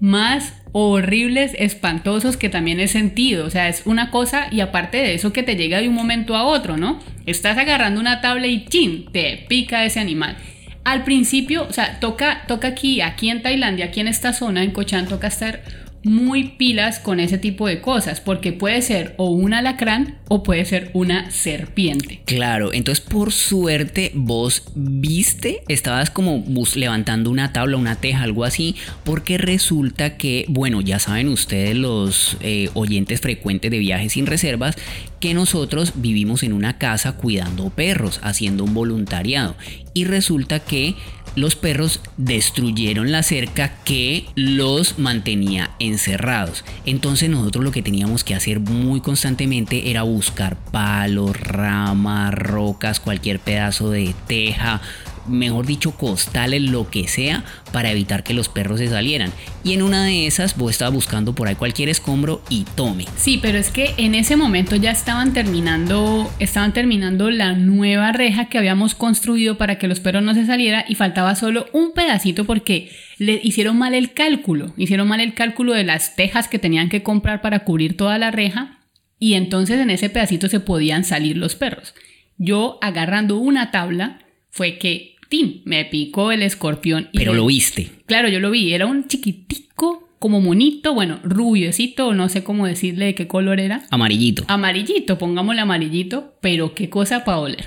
más horribles, espantosos que también he sentido. O sea, es una cosa y aparte de eso que te llega de un momento a otro, ¿no? Estás agarrando una tabla y chin, te pica ese animal. Al principio, o sea, toca, toca aquí, aquí en Tailandia, aquí en esta zona, en Cochan, toca estar muy pilas con ese tipo de cosas, porque puede ser o un alacrán o puede ser una serpiente. Claro, entonces por suerte vos viste, estabas como levantando una tabla, una teja, algo así, porque resulta que, bueno, ya saben ustedes los eh, oyentes frecuentes de viajes sin reservas, que nosotros vivimos en una casa cuidando perros, haciendo un voluntariado, y resulta que los perros destruyeron la cerca que los mantenía encerrados. Entonces nosotros lo que teníamos que hacer muy constantemente era buscar palos, ramas, rocas, cualquier pedazo de teja, mejor dicho, costales, lo que sea, para evitar que los perros se salieran. Y en una de esas vos estabas buscando por ahí cualquier escombro y tome. Sí, pero es que en ese momento ya estaban terminando, estaban terminando la nueva reja que habíamos construido para que los perros no se salieran y faltaba solo un pedacito porque le hicieron mal el cálculo, hicieron mal el cálculo de las tejas que tenían que comprar para cubrir toda la reja y entonces en ese pedacito se podían salir los perros. Yo agarrando una tabla fue que me picó el escorpión. Pero lo viste. Claro, yo lo vi. Era un chiquitico, como monito, bueno, rubiosito, no sé cómo decirle de qué color era. Amarillito. Amarillito, pongámosle amarillito, pero qué cosa para oler.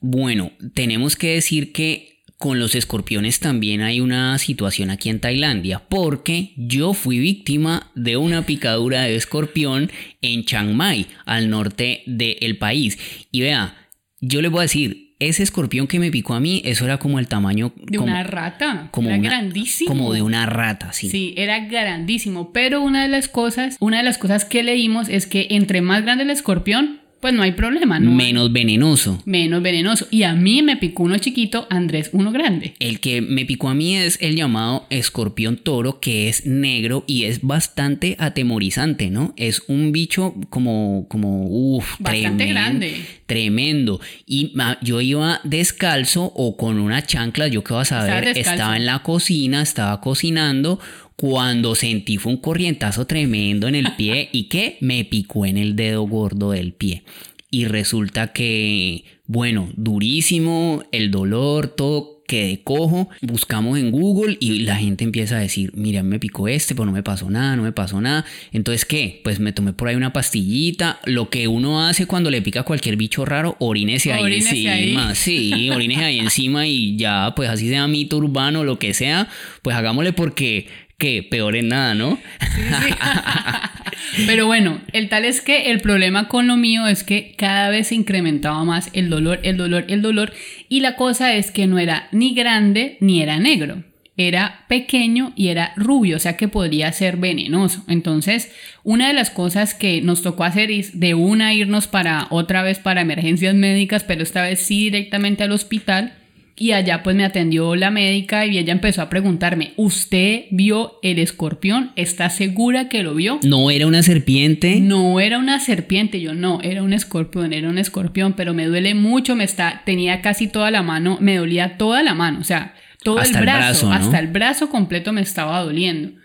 Bueno, tenemos que decir que con los escorpiones también hay una situación aquí en Tailandia, porque yo fui víctima de una picadura de escorpión en Chiang Mai, al norte del país. Y vea, yo le voy a decir, ese escorpión que me picó a mí, eso era como el tamaño... De una rata. Como era grandísimo. Como de una rata, sí. Sí, era grandísimo. Pero una de las cosas, una de las cosas que leímos es que entre más grande el escorpión, pues no hay problema, ¿no? Menos venenoso. Menos venenoso. Y a mí me picó uno chiquito, Andrés uno grande. El que me picó a mí es el llamado escorpión toro, que es negro y es bastante atemorizante, ¿no? Es un bicho como, como, uff, bastante grande. Tremendo. Y yo iba descalzo o con una chancla, yo qué vas a ver, estaba en la cocina, estaba cocinando cuando sentí fue un corrientazo tremendo en el pie y que me picó en el dedo gordo del pie. Y resulta que, bueno, durísimo, el dolor, todo quedé cojo, buscamos en Google y la gente empieza a decir, mira, me picó este, pero no me pasó nada, no me pasó nada. Entonces, ¿qué? Pues me tomé por ahí una pastillita, lo que uno hace cuando le pica cualquier bicho raro, orínese ahí encima, sí, orínese ahí encima y ya, pues así sea mito urbano, lo que sea, pues hagámosle porque que peor en nada, ¿no? Pero bueno, el tal es que el problema con lo mío es que cada vez se incrementaba más el dolor, el dolor, el dolor. Y la cosa es que no era ni grande ni era negro. Era pequeño y era rubio, o sea que podría ser venenoso. Entonces, una de las cosas que nos tocó hacer es de una irnos para otra vez para emergencias médicas, pero esta vez sí directamente al hospital y allá pues me atendió la médica y ella empezó a preguntarme, ¿usted vio el escorpión? ¿Está segura que lo vio? ¿No era una serpiente? No era una serpiente, yo no, era un escorpión, era un escorpión, pero me duele mucho, me está, tenía casi toda la mano, me dolía toda la mano, o sea, todo el brazo, hasta el brazo completo me estaba doliendo.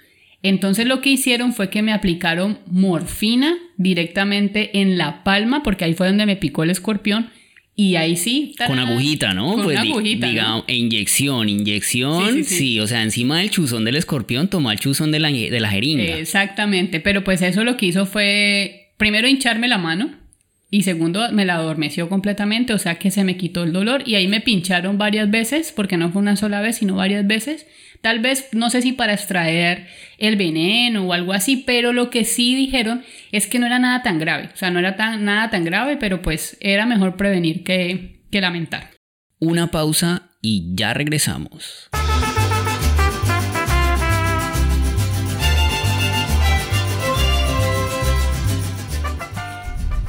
Entonces lo que hicieron fue que me aplicaron morfina directamente en la palma, porque ahí fue donde me picó el escorpión, y ahí sí. Con agujita, ¿no? Con pues agujita. Digamos, inyección, inyección. Sí, o sea, encima del chuzón del escorpión toma el chuzón de la, de la jeringa. Exactamente, pero pues eso lo que hizo fue primero hincharme la mano y segundo me la adormeció completamente, o sea que se me quitó el dolor y ahí me pincharon varias veces, porque no fue una sola vez, sino varias veces Tal vez, no sé si para extraer el veneno o algo así, pero lo que sí dijeron es que no era nada tan grave. O sea, no era nada tan grave, pero pues era mejor prevenir que, que lamentar. Una pausa y ya regresamos.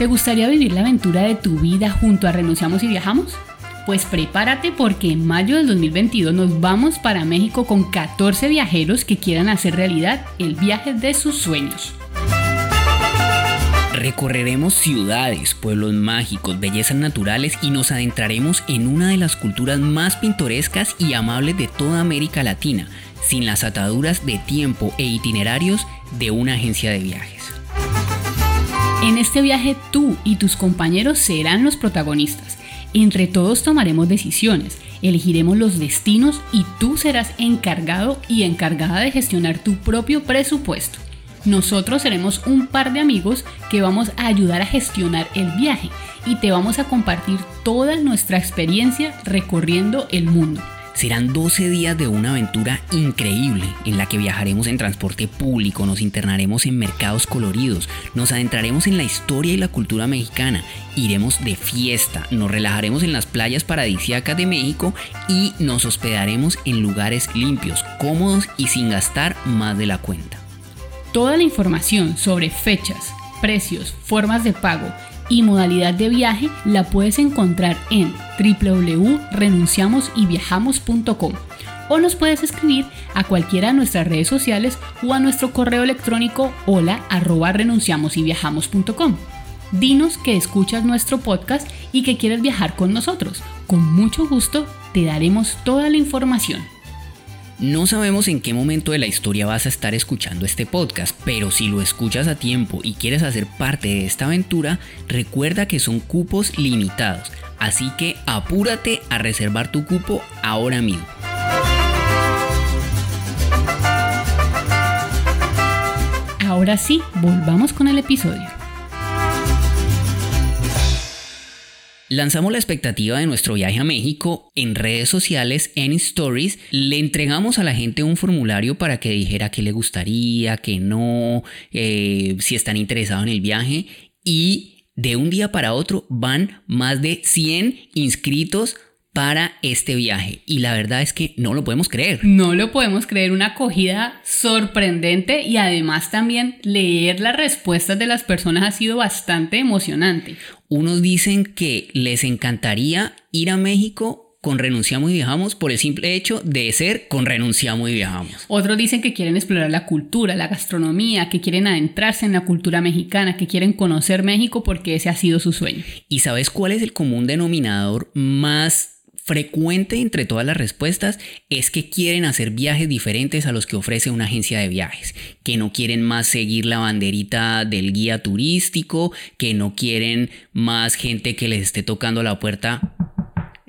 ¿Te gustaría vivir la aventura de tu vida junto a Renunciamos y Viajamos? Pues prepárate porque en mayo del 2022 nos vamos para México con 14 viajeros que quieran hacer realidad el viaje de sus sueños. Recorreremos ciudades, pueblos mágicos, bellezas naturales y nos adentraremos en una de las culturas más pintorescas y amables de toda América Latina, sin las ataduras de tiempo e itinerarios de una agencia de viajes. En este viaje tú y tus compañeros serán los protagonistas. Entre todos tomaremos decisiones, elegiremos los destinos y tú serás encargado y encargada de gestionar tu propio presupuesto. Nosotros seremos un par de amigos que vamos a ayudar a gestionar el viaje y te vamos a compartir toda nuestra experiencia recorriendo el mundo. Serán 12 días de una aventura increíble en la que viajaremos en transporte público, nos internaremos en mercados coloridos, nos adentraremos en la historia y la cultura mexicana, iremos de fiesta, nos relajaremos en las playas paradisíacas de México y nos hospedaremos en lugares limpios, cómodos y sin gastar más de la cuenta. Toda la información sobre fechas, precios, formas de pago y modalidad de viaje la puedes encontrar en www.renunciamosyviajamos.com o nos puedes escribir a cualquiera de nuestras redes sociales o a nuestro correo electrónico hola arroba renunciamosyviajamos.com. Dinos que escuchas nuestro podcast y que quieres viajar con nosotros. Con mucho gusto te daremos toda la información. No sabemos en qué momento de la historia vas a estar escuchando este podcast, pero si lo escuchas a tiempo y quieres hacer parte de esta aventura, recuerda que son cupos limitados, así que apúrate a reservar tu cupo ahora mismo. Ahora sí, volvamos con el episodio. Lanzamos la expectativa de nuestro viaje a México en redes sociales, en stories. Le entregamos a la gente un formulario para que dijera qué le gustaría, qué no, eh, si están interesados en el viaje. Y de un día para otro van más de 100 inscritos para este viaje. Y la verdad es que no lo podemos creer. No lo podemos creer, una acogida sorprendente y además también leer las respuestas de las personas ha sido bastante emocionante. Unos dicen que les encantaría ir a México con Renunciamos y Viajamos por el simple hecho de ser con Renunciamos y Viajamos. Otros dicen que quieren explorar la cultura, la gastronomía, que quieren adentrarse en la cultura mexicana, que quieren conocer México porque ese ha sido su sueño. ¿Y sabes cuál es el común denominador más frecuente entre todas las respuestas es que quieren hacer viajes diferentes a los que ofrece una agencia de viajes, que no quieren más seguir la banderita del guía turístico, que no quieren más gente que les esté tocando la puerta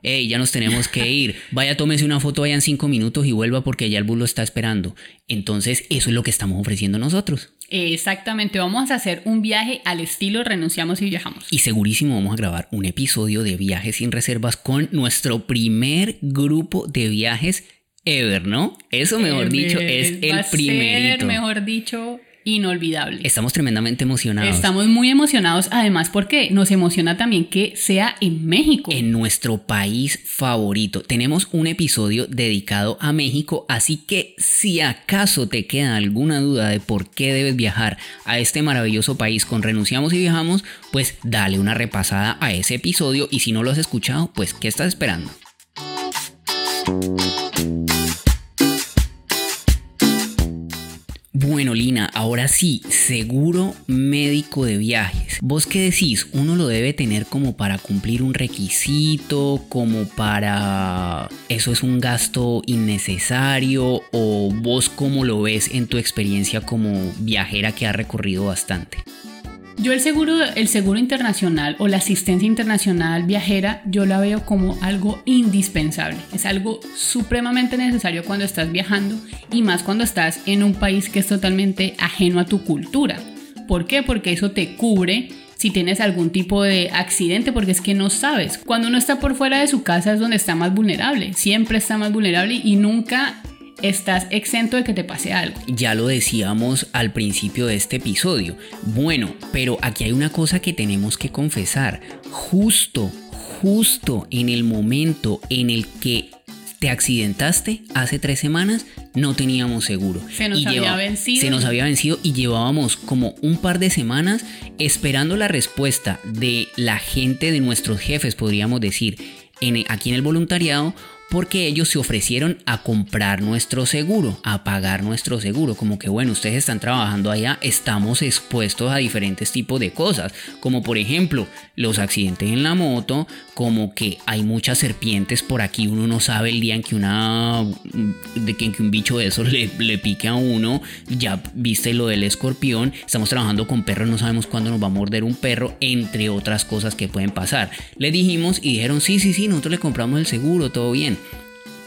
hey, ya nos tenemos que ir, vaya, tómese una foto, vaya en cinco minutos y vuelva porque ya el bus lo está esperando. Entonces, eso es lo que estamos ofreciendo nosotros. Exactamente, vamos a hacer un viaje al estilo renunciamos y viajamos. Y segurísimo vamos a grabar un episodio de viajes sin reservas con nuestro primer grupo de viajes ever, ¿no? Eso, mejor dicho, es el primerito. mejor dicho, inolvidable. Estamos tremendamente emocionados. Estamos muy emocionados, además porque nos emociona también que sea en México. En nuestro país favorito. Tenemos un episodio dedicado a México, así que si acaso te queda alguna duda de por qué debes viajar a este maravilloso país con Renunciamos y Viajamos, pues dale una repasada a ese episodio y si no lo has escuchado, pues ¿qué estás esperando? Bueno, Lina, ahora sí, seguro médico de viajes. ¿Vos qué decís? ¿Uno lo debe tener como para cumplir un requisito? ¿Como para... eso es un gasto innecesario? ¿O vos cómo lo ves en tu experiencia como viajera que ha recorrido bastante? Yo el seguro, el seguro internacional o la asistencia internacional viajera, yo la veo como algo indispensable. Es algo supremamente necesario cuando estás viajando y más cuando estás en un país que es totalmente ajeno a tu cultura. ¿Por qué? Porque eso te cubre si tienes algún tipo de accidente, porque es que no sabes. Cuando uno está por fuera de su casa es donde está más vulnerable, siempre está más vulnerable y nunca estás exento de que te pase algo. Ya lo decíamos al principio de este episodio. Bueno, pero aquí hay una cosa que tenemos que confesar. Justo, justo en el momento en el que te accidentaste hace tres semanas, no teníamos seguro. Se nos había vencido. Se nos había vencido y llevábamos como un par de semanas esperando la respuesta de la gente, de nuestros jefes, podríamos decir en, aquí en el voluntariado porque ellos se ofrecieron a comprar nuestro seguro, a pagar nuestro seguro, como que bueno, ustedes están trabajando allá, estamos expuestos a diferentes tipos de cosas, como por ejemplo los accidentes en la moto, como que hay muchas serpientes por aquí, uno no sabe el día en que una de que, un bicho de esos le, le pique a uno, ya viste lo del escorpión, estamos trabajando con perros, no sabemos cuándo nos va a morder un perro, entre otras cosas que pueden pasar. Le dijimos y dijeron, sí, sí, sí, nosotros le compramos el seguro, todo bien.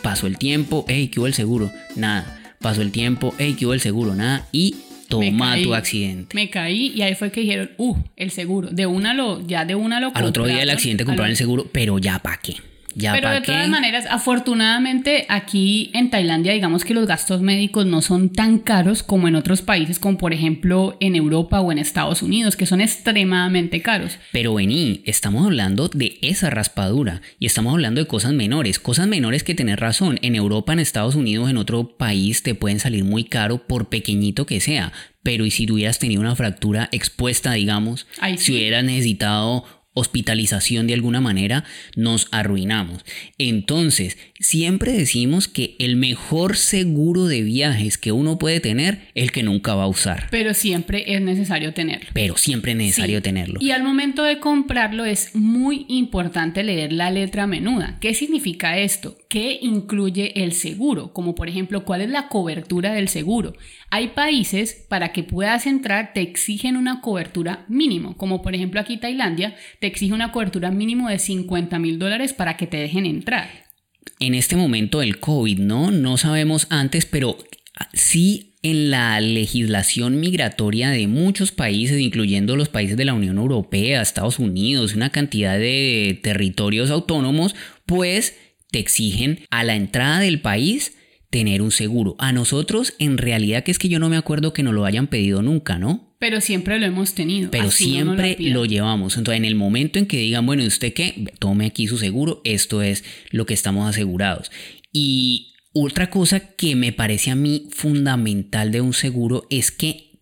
Pasó el tiempo, hey, ¿qué hubo el seguro? Nada. Pasó el tiempo, hey, ¿qué hubo el seguro? Nada. Y toma tu accidente. Me caí y ahí fue que dijeron, uh, el seguro. De una lo, ya de una lo Al otro día del accidente compraron el seguro, pero ya para qué. Pero de todas maneras, afortunadamente aquí en Tailandia, digamos que los gastos médicos no son tan caros como en otros países, como por ejemplo en Europa o en Estados Unidos, que son extremadamente caros. Pero vení, estamos hablando de esa raspadura y estamos hablando de cosas menores, cosas menores que tener razón. En Europa, en Estados Unidos, en otro país te pueden salir muy caro por pequeñito que sea. Pero y si tuvieras tenido una fractura expuesta, digamos, si hubieras necesitado hospitalización de alguna manera, nos arruinamos. Entonces, siempre decimos que el mejor seguro de viajes que uno puede tener es el que nunca va a usar. Pero siempre es necesario tenerlo. Pero siempre es necesario tenerlo. Y al momento de comprarlo es muy importante leer la letra menuda. ¿Qué significa esto? ¿Qué incluye el seguro? Como por ejemplo, ¿cuál es la cobertura del seguro? Hay países para que puedas entrar te exigen una cobertura mínimo, como por ejemplo aquí Tailandia te exige una cobertura mínimo de 50 mil dólares para que te dejen entrar. En este momento del COVID, ¿no? No sabemos antes, pero sí en la legislación migratoria de muchos países, incluyendo los países de la Unión Europea, Estados Unidos, una cantidad de territorios autónomos, pues te exigen a la entrada del país tener un seguro. A nosotros, en realidad, que es que yo no me acuerdo que nos lo hayan pedido nunca, ¿no? Pero siempre lo hemos tenido. Pero siempre lo, llevamos. Entonces, en el momento en que digan, bueno, ¿y usted qué? Tome aquí su seguro, esto es lo que estamos asegurados. Y otra cosa que me parece a mí fundamental de un seguro es que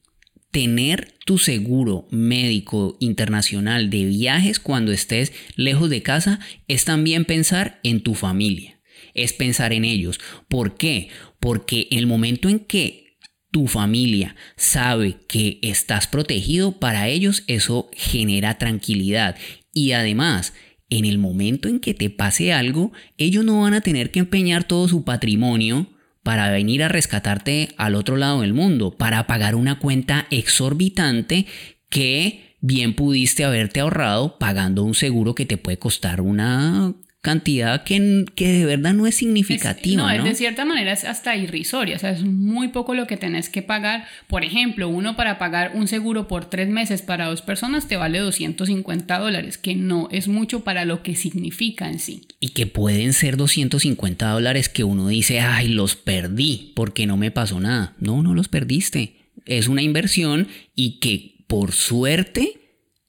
tener tu seguro médico internacional de viajes cuando estés lejos de casa es también pensar en tu familia es pensar en ellos. ¿Por qué? Porque el momento en que tu familia sabe que estás protegido, para ellos eso genera tranquilidad. Y además, en el momento en que te pase algo, ellos no van a tener que empeñar todo su patrimonio para venir a rescatarte al otro lado del mundo, para pagar una cuenta exorbitante que bien pudiste haberte ahorrado pagando un seguro que te puede costar una cantidad que, que de verdad no es significativa. no, de cierta manera es hasta irrisoria, o sea, es muy poco lo que tenés que pagar. Por ejemplo, uno para pagar un seguro por tres meses para dos personas te vale 250 dólares, que no es mucho para lo que significa en sí. Y que pueden ser 250 dólares que uno dice, ay, los perdí porque no me pasó nada. No, no los perdiste. Es una inversión y que por suerte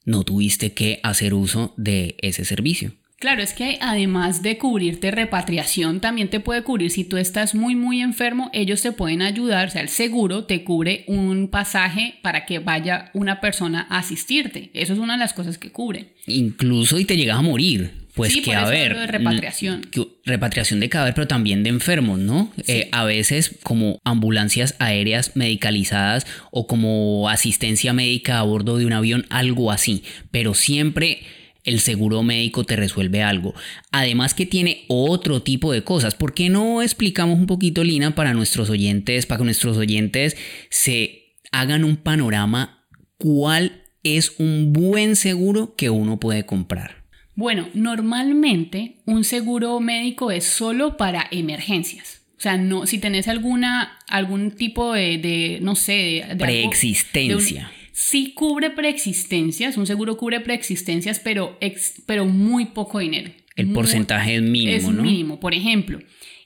no tuviste que hacer uso de ese servicio. Claro, es que además de cubrirte repatriación, también te puede cubrir si tú estás muy, muy enfermo, ellos te pueden ayudar, o sea, el seguro te cubre un pasaje para que vaya una persona a asistirte. Eso es una de las cosas que cubre. Incluso y te llegas a morir. Pues que a ver, de repatriación. repatriación de cadáver, pero también de enfermos, ¿no? Eh, a veces como ambulancias aéreas medicalizadas o como asistencia médica a bordo de un avión, algo así. Pero siempre el seguro médico te resuelve algo. Además que tiene otro tipo de cosas. ¿Por qué no explicamos un poquito, Lina, para nuestros oyentes, para que nuestros oyentes se hagan un panorama cuál es un buen seguro que uno puede comprar? Bueno, normalmente un seguro médico es solo para emergencias. O sea, no, si tenés alguna, algún tipo de, no sé, de, preexistencia sí cubre preexistencias, un seguro cubre preexistencias, pero, pero muy poco dinero. El porcentaje es mínimo, es mínimo. Por ejemplo,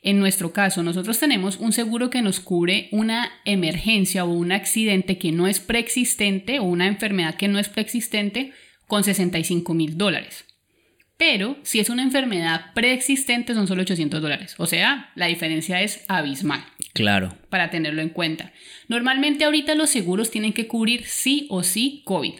en nuestro caso, nosotros tenemos un seguro que nos cubre una emergencia o un accidente que no es preexistente o una enfermedad que no es preexistente con 65 mil dólares. Pero si es una enfermedad preexistente son solo 800 dólares. O sea, la diferencia es abismal. Claro. Para tenerlo en cuenta. Normalmente ahorita los seguros tienen que cubrir sí o sí COVID.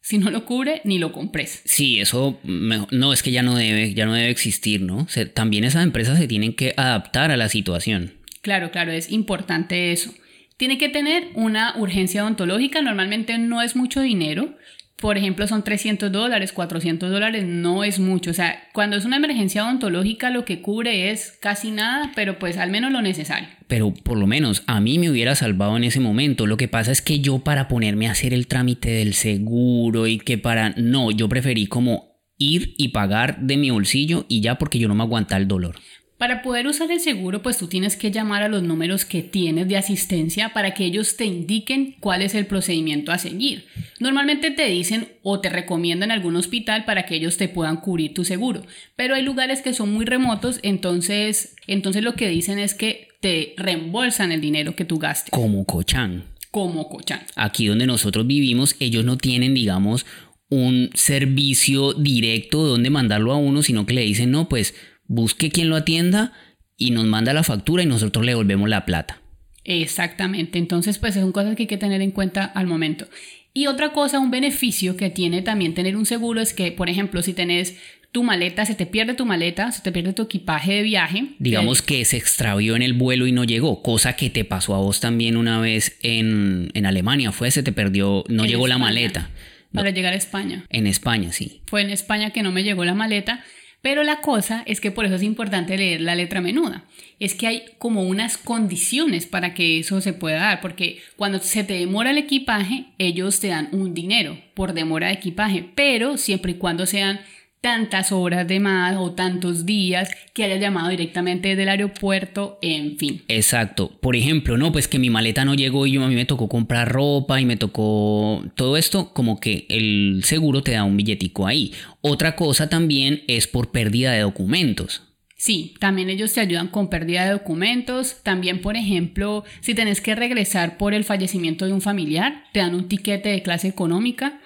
Si no lo cubre, ni lo compres. Sí, eso no es que ya no debe, ya no debe existir, ¿no? también esas empresas se tienen que adaptar a la situación. Claro, claro, es importante eso. Tiene que tener una urgencia odontológica, normalmente no es mucho dinero, por ejemplo, son 300 dólares, 400 dólares, no es mucho. O sea, cuando es una emergencia odontológica lo que cubre es casi nada, pero pues al menos lo necesario. Pero por lo menos a mí me hubiera salvado en ese momento. Lo que pasa es que yo para ponerme a hacer el trámite del seguro y que para... No, yo preferí como ir y pagar de mi bolsillo y ya porque yo no me aguanta el dolor. Para poder usar el seguro, pues tú tienes que llamar a los números que tienes de asistencia para que ellos te indiquen cuál es el procedimiento a seguir. Normalmente te dicen o te recomiendan algún hospital para que ellos te puedan cubrir tu seguro, pero hay lugares que son muy remotos, entonces, entonces lo que dicen es que te reembolsan el dinero que tú gastes. Como Cochán. Como Cochán. Aquí donde nosotros vivimos, ellos no tienen, digamos, un servicio directo donde mandarlo a uno, sino que le dicen, no, pues busque quien lo atienda y nos manda la factura y nosotros le devolvemos la plata. Exactamente, entonces pues son cosas que hay que tener en cuenta al momento. Y otra cosa, un beneficio que tiene también tener un seguro es que, por ejemplo, si tenés tu maleta, se te pierde tu maleta, se te pierde tu equipaje de viaje. Digamos que se extravió en el vuelo y no llegó, cosa que te pasó a vos también una vez en, Alemania, fue, se te perdió, no llegó la maleta. Para llegar a España. En España, sí. Fue en España que no me llegó la maleta pero la cosa es que por eso es importante leer la letra menuda. Es que hay como unas condiciones para que eso se pueda dar, porque cuando se te demora el equipaje, ellos te dan un dinero por demora de equipaje, pero siempre y cuando sean tantas horas de más o tantos días que haya llamado directamente desde el aeropuerto, en fin. Exacto. Por ejemplo, no, pues que mi maleta no llegó y yo, a mí me tocó comprar ropa y me tocó todo esto, como que el seguro te da un billetico ahí. Otra cosa también es por pérdida de documentos. Sí, también ellos te ayudan con pérdida de documentos. También, por ejemplo, si tenés que regresar por el fallecimiento de un familiar, te dan un tiquete de clase económica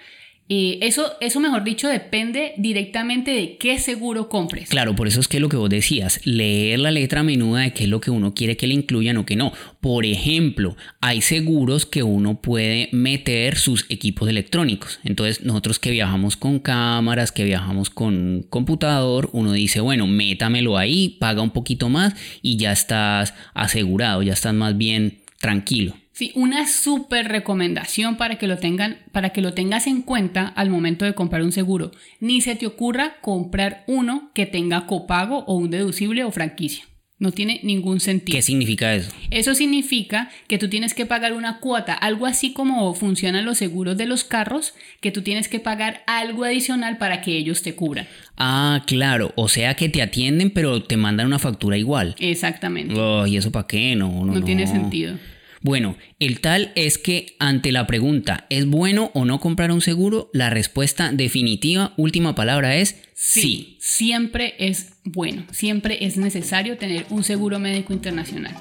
eso, eso, mejor dicho, depende directamente de qué seguro compres. Claro, por eso es que lo que vos decías, leer la letra menuda de qué es lo que uno quiere que le incluyan o que no. Por ejemplo, hay seguros que uno puede meter sus equipos electrónicos. Entonces, nosotros que viajamos con cámaras, que viajamos con computador, uno dice, bueno, métamelo ahí, paga un poquito más y ya estás asegurado, ya estás más bien tranquilo. Una súper recomendación para que lo tengan, para que lo tengas en cuenta al momento de comprar un seguro. Ni se te ocurra comprar uno que tenga copago o un deducible o franquicia. No tiene ningún sentido. ¿Qué significa eso? Eso significa que tú tienes que pagar una cuota, algo así como funcionan los seguros de los carros, que tú tienes que pagar algo adicional para que ellos te cubran. Ah, claro. O sea que te atienden, pero te mandan una factura igual. Exactamente. ¿Y eso para qué? No, no, no. No tiene sentido. Bueno, el tal es que ante la pregunta ¿es bueno o no comprar un seguro? La respuesta definitiva, última palabra es sí. Siempre es bueno, siempre es necesario tener un seguro médico internacional.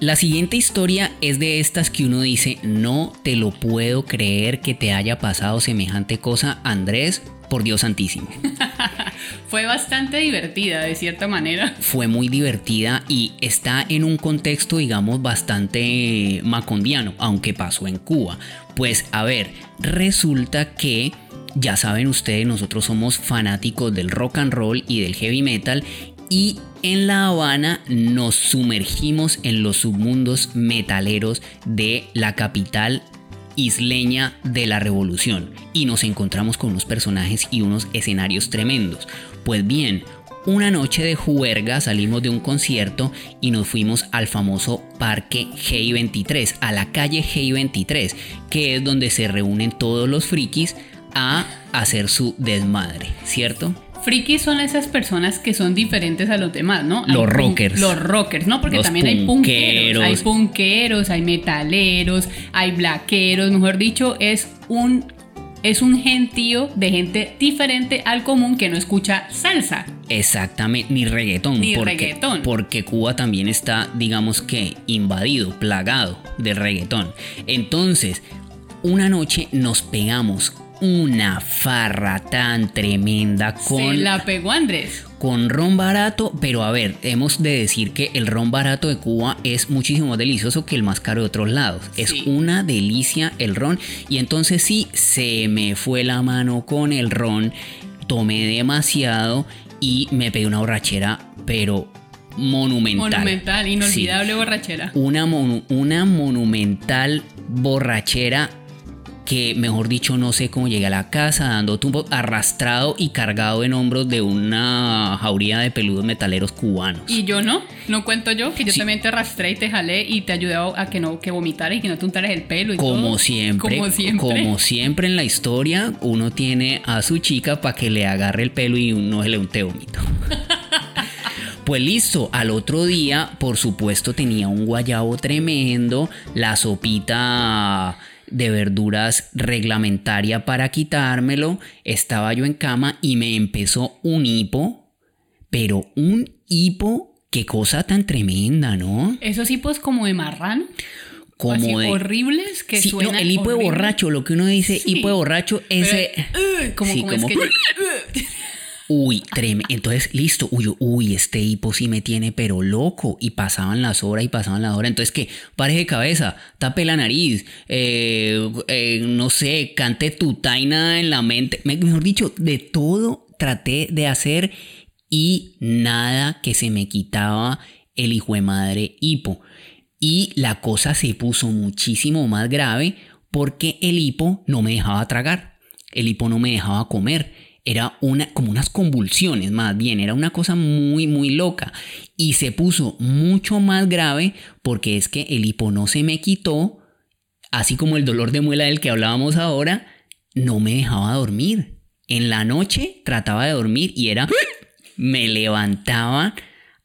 La siguiente historia es de estas que uno dice, no te lo puedo creer que te haya pasado semejante cosa, Andrés, por Dios santísimo. Fue bastante divertida de cierta manera. Fue muy divertida y está en un contexto, digamos, bastante macondiano, aunque pasó en Cuba. Pues a ver, resulta que ya saben ustedes, nosotros somos fanáticos del rock and roll y del heavy metal y en La Habana nos sumergimos en los submundos metaleros de la capital isleña de la revolución y nos encontramos con unos personajes y unos escenarios tremendos. Pues bien, una noche de juerga salimos de un concierto y nos fuimos al famoso parque GI 23, a la calle GI 23, que es donde se reúnen todos los frikis a hacer su desmadre, ¿cierto? Frikis son esas personas que son diferentes a los demás, ¿no? Los rockers. Los rockers, ¿no? Porque también hay punqueros. Hay punqueros, hay metaleros, hay blaqueros. Mejor dicho, es un, es un gentío de gente diferente al común que no escucha salsa. Exactamente, ni reggaetón. Ni porque, reggaetón. Porque Cuba también está, digamos que, invadido, plagado de reggaetón. Entonces, una noche nos pegamos una farra tan tremenda con... Se la pegó Andrés. Con ron barato, pero a ver, hemos de decir que el ron barato de Cuba es muchísimo más delicioso que el más caro de otros lados. Es una delicia el ron y entonces sí, se me fue la mano con el ron, tomé demasiado y me pegué una borrachera, pero monumental. Monumental, inolvidable borrachera. Una, una monumental borrachera que mejor dicho no sé cómo llegué a la casa dando tumbo arrastrado y cargado en hombros de una jauría de peludos metaleros cubanos. Y yo no, no cuento yo, que yo también te arrastré y te jalé y te ayudé a que no que vomitaras y que no te untaras el pelo y como siempre, como siempre, como siempre en la historia uno tiene a su chica para que le agarre el pelo y no se le unte vómito. Pues listo, al otro día, por supuesto, tenía un guayabo tremendo, la sopita de verduras reglamentaria para quitármelo, estaba yo en cama y me empezó un hipo, pero un hipo, qué cosa tan tremenda, ¿no? Esos hipos como de marrano. Como de horribles que sí, no, el hipo de borracho, lo que uno dice hipo de borracho, ese como, sí, como, Es que Uy, tremendo. Entonces, listo. Uy, uy, este hipo sí me tiene pero loco. Y pasaban las horas y pasaban las horas. Entonces, ¿qué? Pare de cabeza, tape la nariz, eh, eh, no sé, cante tu taina en la mente. Mejor dicho, de todo traté de hacer y nada que se me quitaba el hijo de madre hipo. Y la cosa se puso muchísimo más grave porque el hipo no me dejaba tragar. El hipo no me dejaba comer era una, como unas convulsiones más bien, era una cosa muy, muy loca. Y se puso mucho más grave porque es que el hipo no se me quitó, así como el dolor de muela del que hablábamos ahora, no me dejaba dormir. En la noche trataba de dormir y era, me levantaba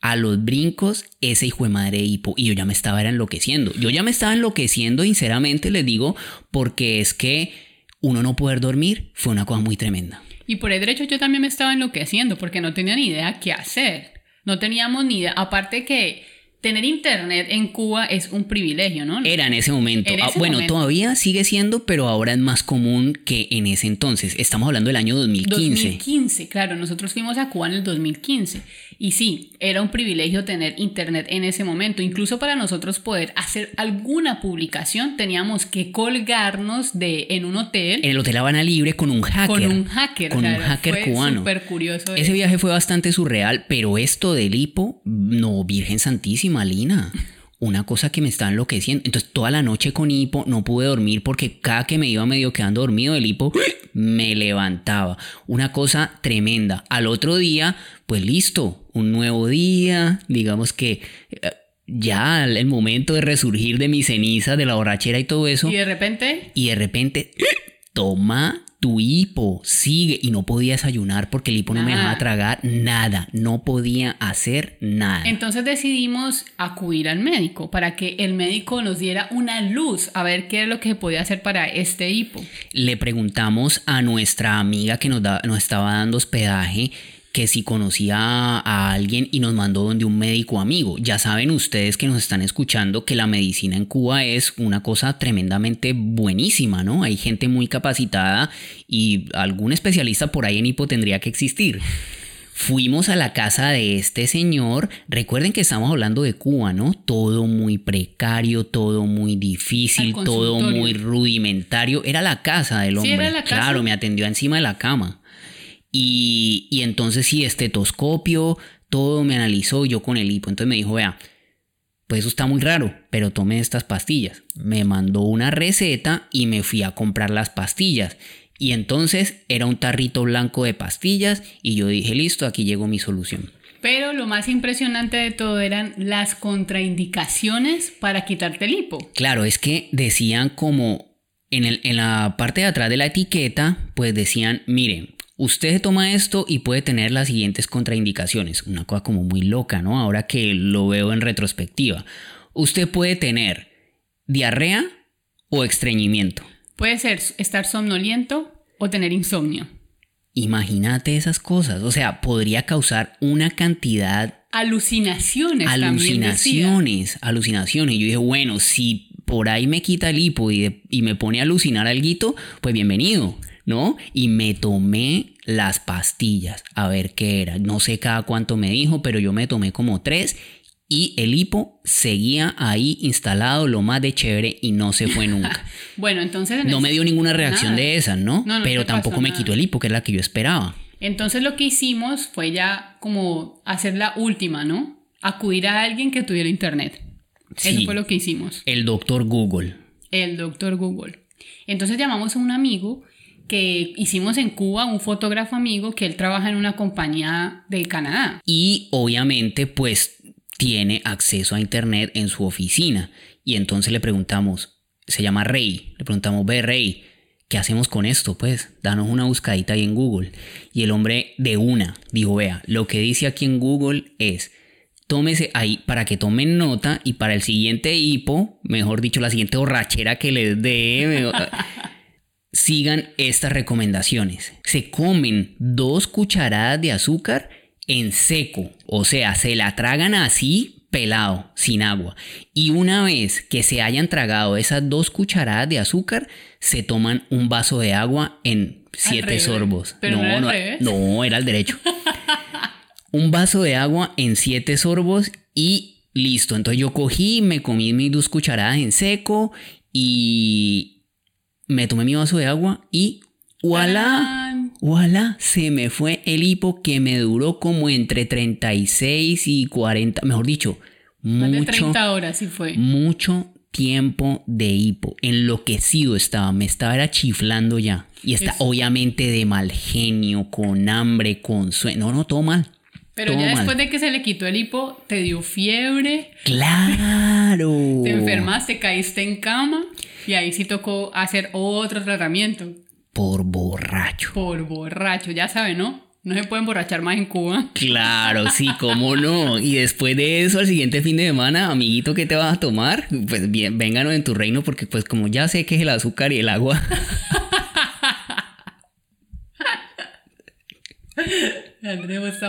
a los brincos ese hijo de madre hipo y yo ya me estaba enloqueciendo. Yo ya me estaba enloqueciendo, sinceramente les digo, porque es que uno no poder dormir fue una cosa muy tremenda. Y por el derecho yo también me estaba enloqueciendo porque no tenía ni idea qué hacer. No teníamos ni idea. Aparte que tener internet en Cuba es un privilegio, ¿no? Era en ese momento. Ah, bueno, todavía sigue siendo, pero ahora es más común que en ese entonces. Estamos hablando del año 2015. 2015, claro. Nosotros fuimos a Cuba en el 2015. Y sí, era un privilegio tener internet en ese momento. Incluso para nosotros poder hacer alguna publicación teníamos que colgarnos de en un hotel. En el hotel Habana Libre con un hacker. Con un hacker. Con un hacker fue cubano. Súper curioso. Ese viaje fue bastante surreal, pero esto del hipo, no, Virgen Santísima, Lina una cosa que me está enloqueciendo. Entonces toda la noche con hipo no pude dormir porque cada que me iba medio quedando dormido el hipo me levantaba. Una cosa tremenda. Al otro día, pues listo, un nuevo día, digamos que... Eh, ya el momento de resurgir de mi ceniza, de la borrachera y todo eso. Y de repente. Y de repente, toma tu hipo sigue y no podía desayunar porque el hipo no me dejaba tragar nada, no podía hacer nada. Entonces decidimos acudir al médico para que el médico nos diera una luz a ver qué es lo que podía hacer para este hipo. Le preguntamos a nuestra amiga que nos, nos estaba dando hospedaje que si conocía a alguien y nos mandó donde un médico amigo. Ya saben ustedes que nos están escuchando que la medicina en Cuba es una cosa tremendamente buenísima, ¿no? Hay gente muy capacitada y algún especialista por ahí en hipo tendría que existir. Fuimos a la casa de este señor. Recuerden que estamos hablando de Cuba, ¿no? Todo muy precario, todo muy difícil, todo muy rudimentario. Era la casa del hombre. era la casa? Claro, me atendió encima de la cama. Y, entonces sí, estetoscopio, todo me analizó yo con el hipo. Entonces me dijo, vea, pues eso está muy raro, pero tome estas pastillas. Me mandó una receta y me fui a comprar las pastillas. Y entonces era un tarrito blanco de pastillas y yo dije, listo, aquí llegó mi solución. Pero lo más impresionante de todo eran las contraindicaciones para quitarte el hipo. Claro, es que decían como en, el, en la parte de atrás de la etiqueta, pues decían, miren, Usted toma esto y puede tener las siguientes contraindicaciones. Una cosa como muy loca, ¿no? Ahora que lo veo en retrospectiva. Usted puede tener diarrea o estreñimiento. Puede ser estar somnoliento o tener insomnio. Imagínate esas cosas. O sea, podría causar una cantidad... Alucinaciones. Alucinaciones, alucinaciones. Yo dije, bueno, si por ahí me quita el hipo y, y me pone a alucinar algo, pues bienvenido ¿no? Y me tomé las pastillas, a ver qué era. No sé cada cuánto me dijo, pero yo me tomé como tres y el hipo seguía ahí instalado lo más de chévere y no se fue nunca. bueno, entonces... no me dio ninguna reacción de esas, ¿no? pero tampoco me quitó el hipo, que es la que yo esperaba. Entonces lo que hicimos fue ya como hacer la última, ¿no? Acudir a alguien que tuviera internet. Eso fue lo que hicimos. El doctor Google. El doctor Google. Entonces llamamos a un amigo que hicimos en Cuba, un fotógrafo amigo que él trabaja en una compañía de Canadá. Y obviamente pues tiene acceso a internet en su oficina. Y entonces le preguntamos, se llama Rey, le preguntamos, ve Rey, ¿qué hacemos con esto? Pues danos una buscadita ahí en Google. Y el hombre de una dijo, vea, lo que dice aquí en Google es, tómese ahí para que tomen nota y para el siguiente hipo, mejor dicho, la siguiente borrachera que les dé, sigan estas recomendaciones. Se comen dos cucharadas de azúcar en seco, o sea, se la tragan así pelado, sin agua. Y una vez que se hayan tragado esas dos cucharadas de azúcar, se toman un vaso de agua en siete sorbos. no, no, no, era el derecho. un vaso de agua en siete sorbos y listo. Entonces yo cogí, me comí mis dos cucharadas en seco y me tomé mi vaso de agua y ¡Voilà! ¡Voilà! Se me fue el hipo que me duró como entre 36 y 40, mejor dicho, mucho. 30 horas sí fue. Mucho tiempo de hipo. Enloquecido estaba, me estaba era chiflando ya. Y está obviamente de mal genio, con hambre, con sueño. No, no, todo mal. Pero ya después de que se le quitó el hipo, te dio fiebre. Claro. te enfermaste, caíste en cama y ahí sí tocó hacer otro tratamiento. Por borracho. Por borracho, ya sabe, ¿no? No se puede emborrachar más en Cuba. Claro, sí, cómo no. Y después de eso, al siguiente fin de semana, amiguito, ¿qué te vas a tomar? Pues bien, vénganos en tu reino, porque pues como ya sé que es el azúcar y el agua. Andrés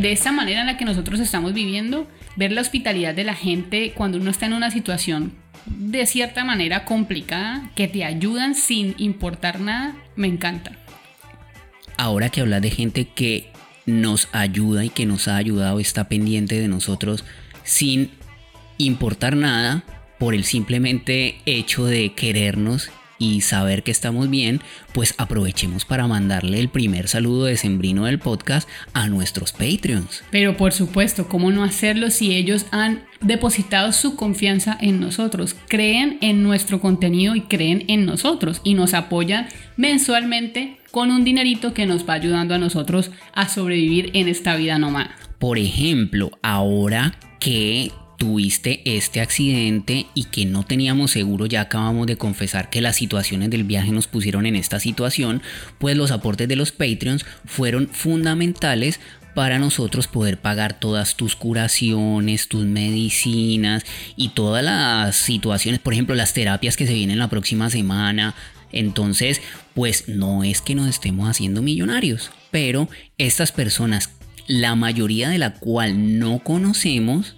de esta manera en la que nosotros estamos viviendo, ver la hospitalidad de la gente cuando uno está en una situación de cierta manera complicada, que te ayudan sin importar nada, me encanta. Ahora que hablas de gente que nos ayuda y que nos ha ayudado, está pendiente de nosotros sin importar nada, por el simplemente hecho de querernos y saber que estamos bien, pues aprovechemos para mandarle el primer saludo de sembrino del podcast a nuestros Patreons. Pero por supuesto, ¿cómo no hacerlo si ellos han depositado su confianza en nosotros? Creen en nuestro contenido y creen en nosotros y nos apoyan mensualmente con un dinerito que nos va ayudando a nosotros a sobrevivir en esta vida nómada. Por ejemplo, ahora que tuviste este accidente y que no teníamos seguro, ya acabamos de confesar que las situaciones del viaje nos pusieron en esta situación, pues los aportes de los Patreons fueron fundamentales para nosotros poder pagar todas tus curaciones, tus medicinas y todas las situaciones, por ejemplo, las terapias que se vienen la próxima semana. Entonces, pues no es que nos estemos haciendo millonarios, pero estas personas, la mayoría de la cual no conocemos,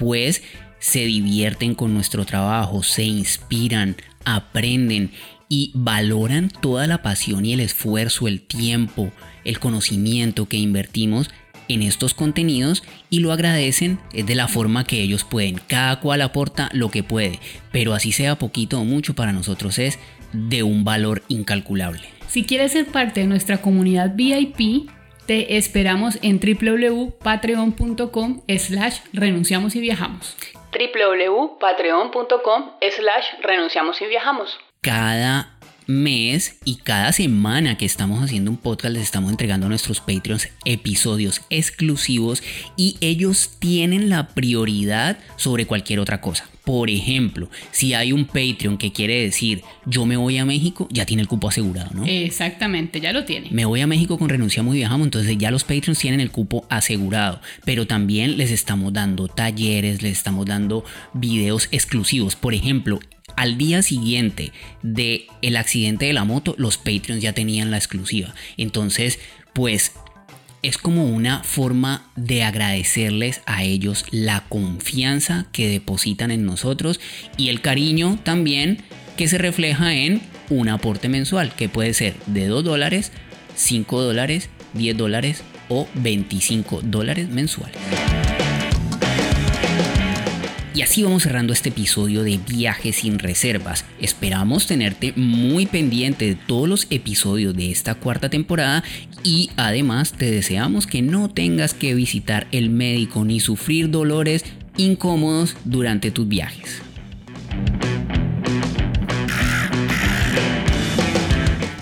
pues se divierten con nuestro trabajo, se inspiran, aprenden y valoran toda la pasión y el esfuerzo, el tiempo, el conocimiento que invertimos en estos contenidos y lo agradecen de la forma que ellos pueden. Cada cual aporta lo que puede, pero así sea poquito o mucho para nosotros es de un valor incalculable. Si quieres ser parte de nuestra comunidad VIP, te esperamos en www.patreon.com slash renunciamos y viajamos. www.patreon.com slash renunciamos y viajamos. Cada mes y cada semana que estamos haciendo un podcast les estamos entregando a nuestros Patreons episodios exclusivos y ellos tienen la prioridad sobre cualquier otra cosa. Por ejemplo, si hay un Patreon que quiere decir yo me voy a México, ya tiene el cupo asegurado, ¿no? Exactamente, ya lo tiene. Me voy a México con Renunciamos y Viajamos, entonces ya los Patreons tienen el cupo asegurado. Pero también les estamos dando talleres, les estamos dando videos exclusivos. Por ejemplo, al día siguiente de el accidente de la moto, los Patreons ya tenían la exclusiva. Entonces, pues es como una forma de agradecerles a ellos la confianza que depositan en nosotros y el cariño también que se refleja en un aporte mensual que puede ser de 2 dólares, 5 dólares, 10 dólares o 25 dólares mensuales. Y así vamos cerrando este episodio de Viajes sin Reservas. Esperamos tenerte muy pendiente de todos los episodios de esta cuarta temporada y además te deseamos que no tengas que visitar el médico ni sufrir dolores incómodos durante tus viajes.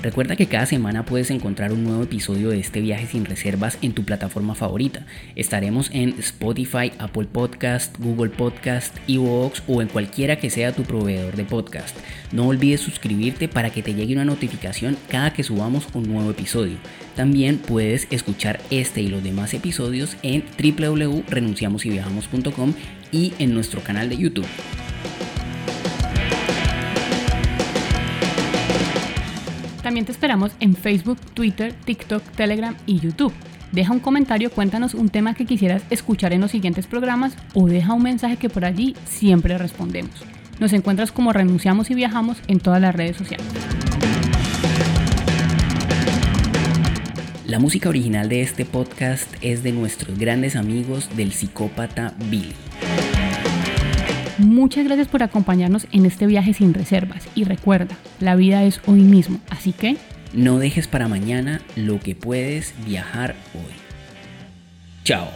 Recuerda que cada semana puedes encontrar un nuevo episodio de este viaje sin reservas en tu plataforma favorita. Estaremos en Spotify, Apple Podcast, Google Podcast, Evox o en cualquiera que sea tu proveedor de podcast. No olvides suscribirte para que te llegue una notificación cada que subamos un nuevo episodio. También puedes escuchar este y los demás episodios en www.renunciamosyviajamos.com y en nuestro canal de YouTube. Te esperamos en Facebook, Twitter, TikTok, Telegram y YouTube. Deja un comentario, cuéntanos un tema que quisieras escuchar en los siguientes programas o deja un mensaje que por allí siempre respondemos. Nos encuentras como Renunciamos y Viajamos en todas las redes sociales. La música original de este podcast es de nuestros grandes amigos del psicópata Billy. Muchas gracias por acompañarnos en este viaje sin reservas y recuerda, la vida es hoy mismo, así que... No dejes para mañana lo que puedes viajar hoy. Chao.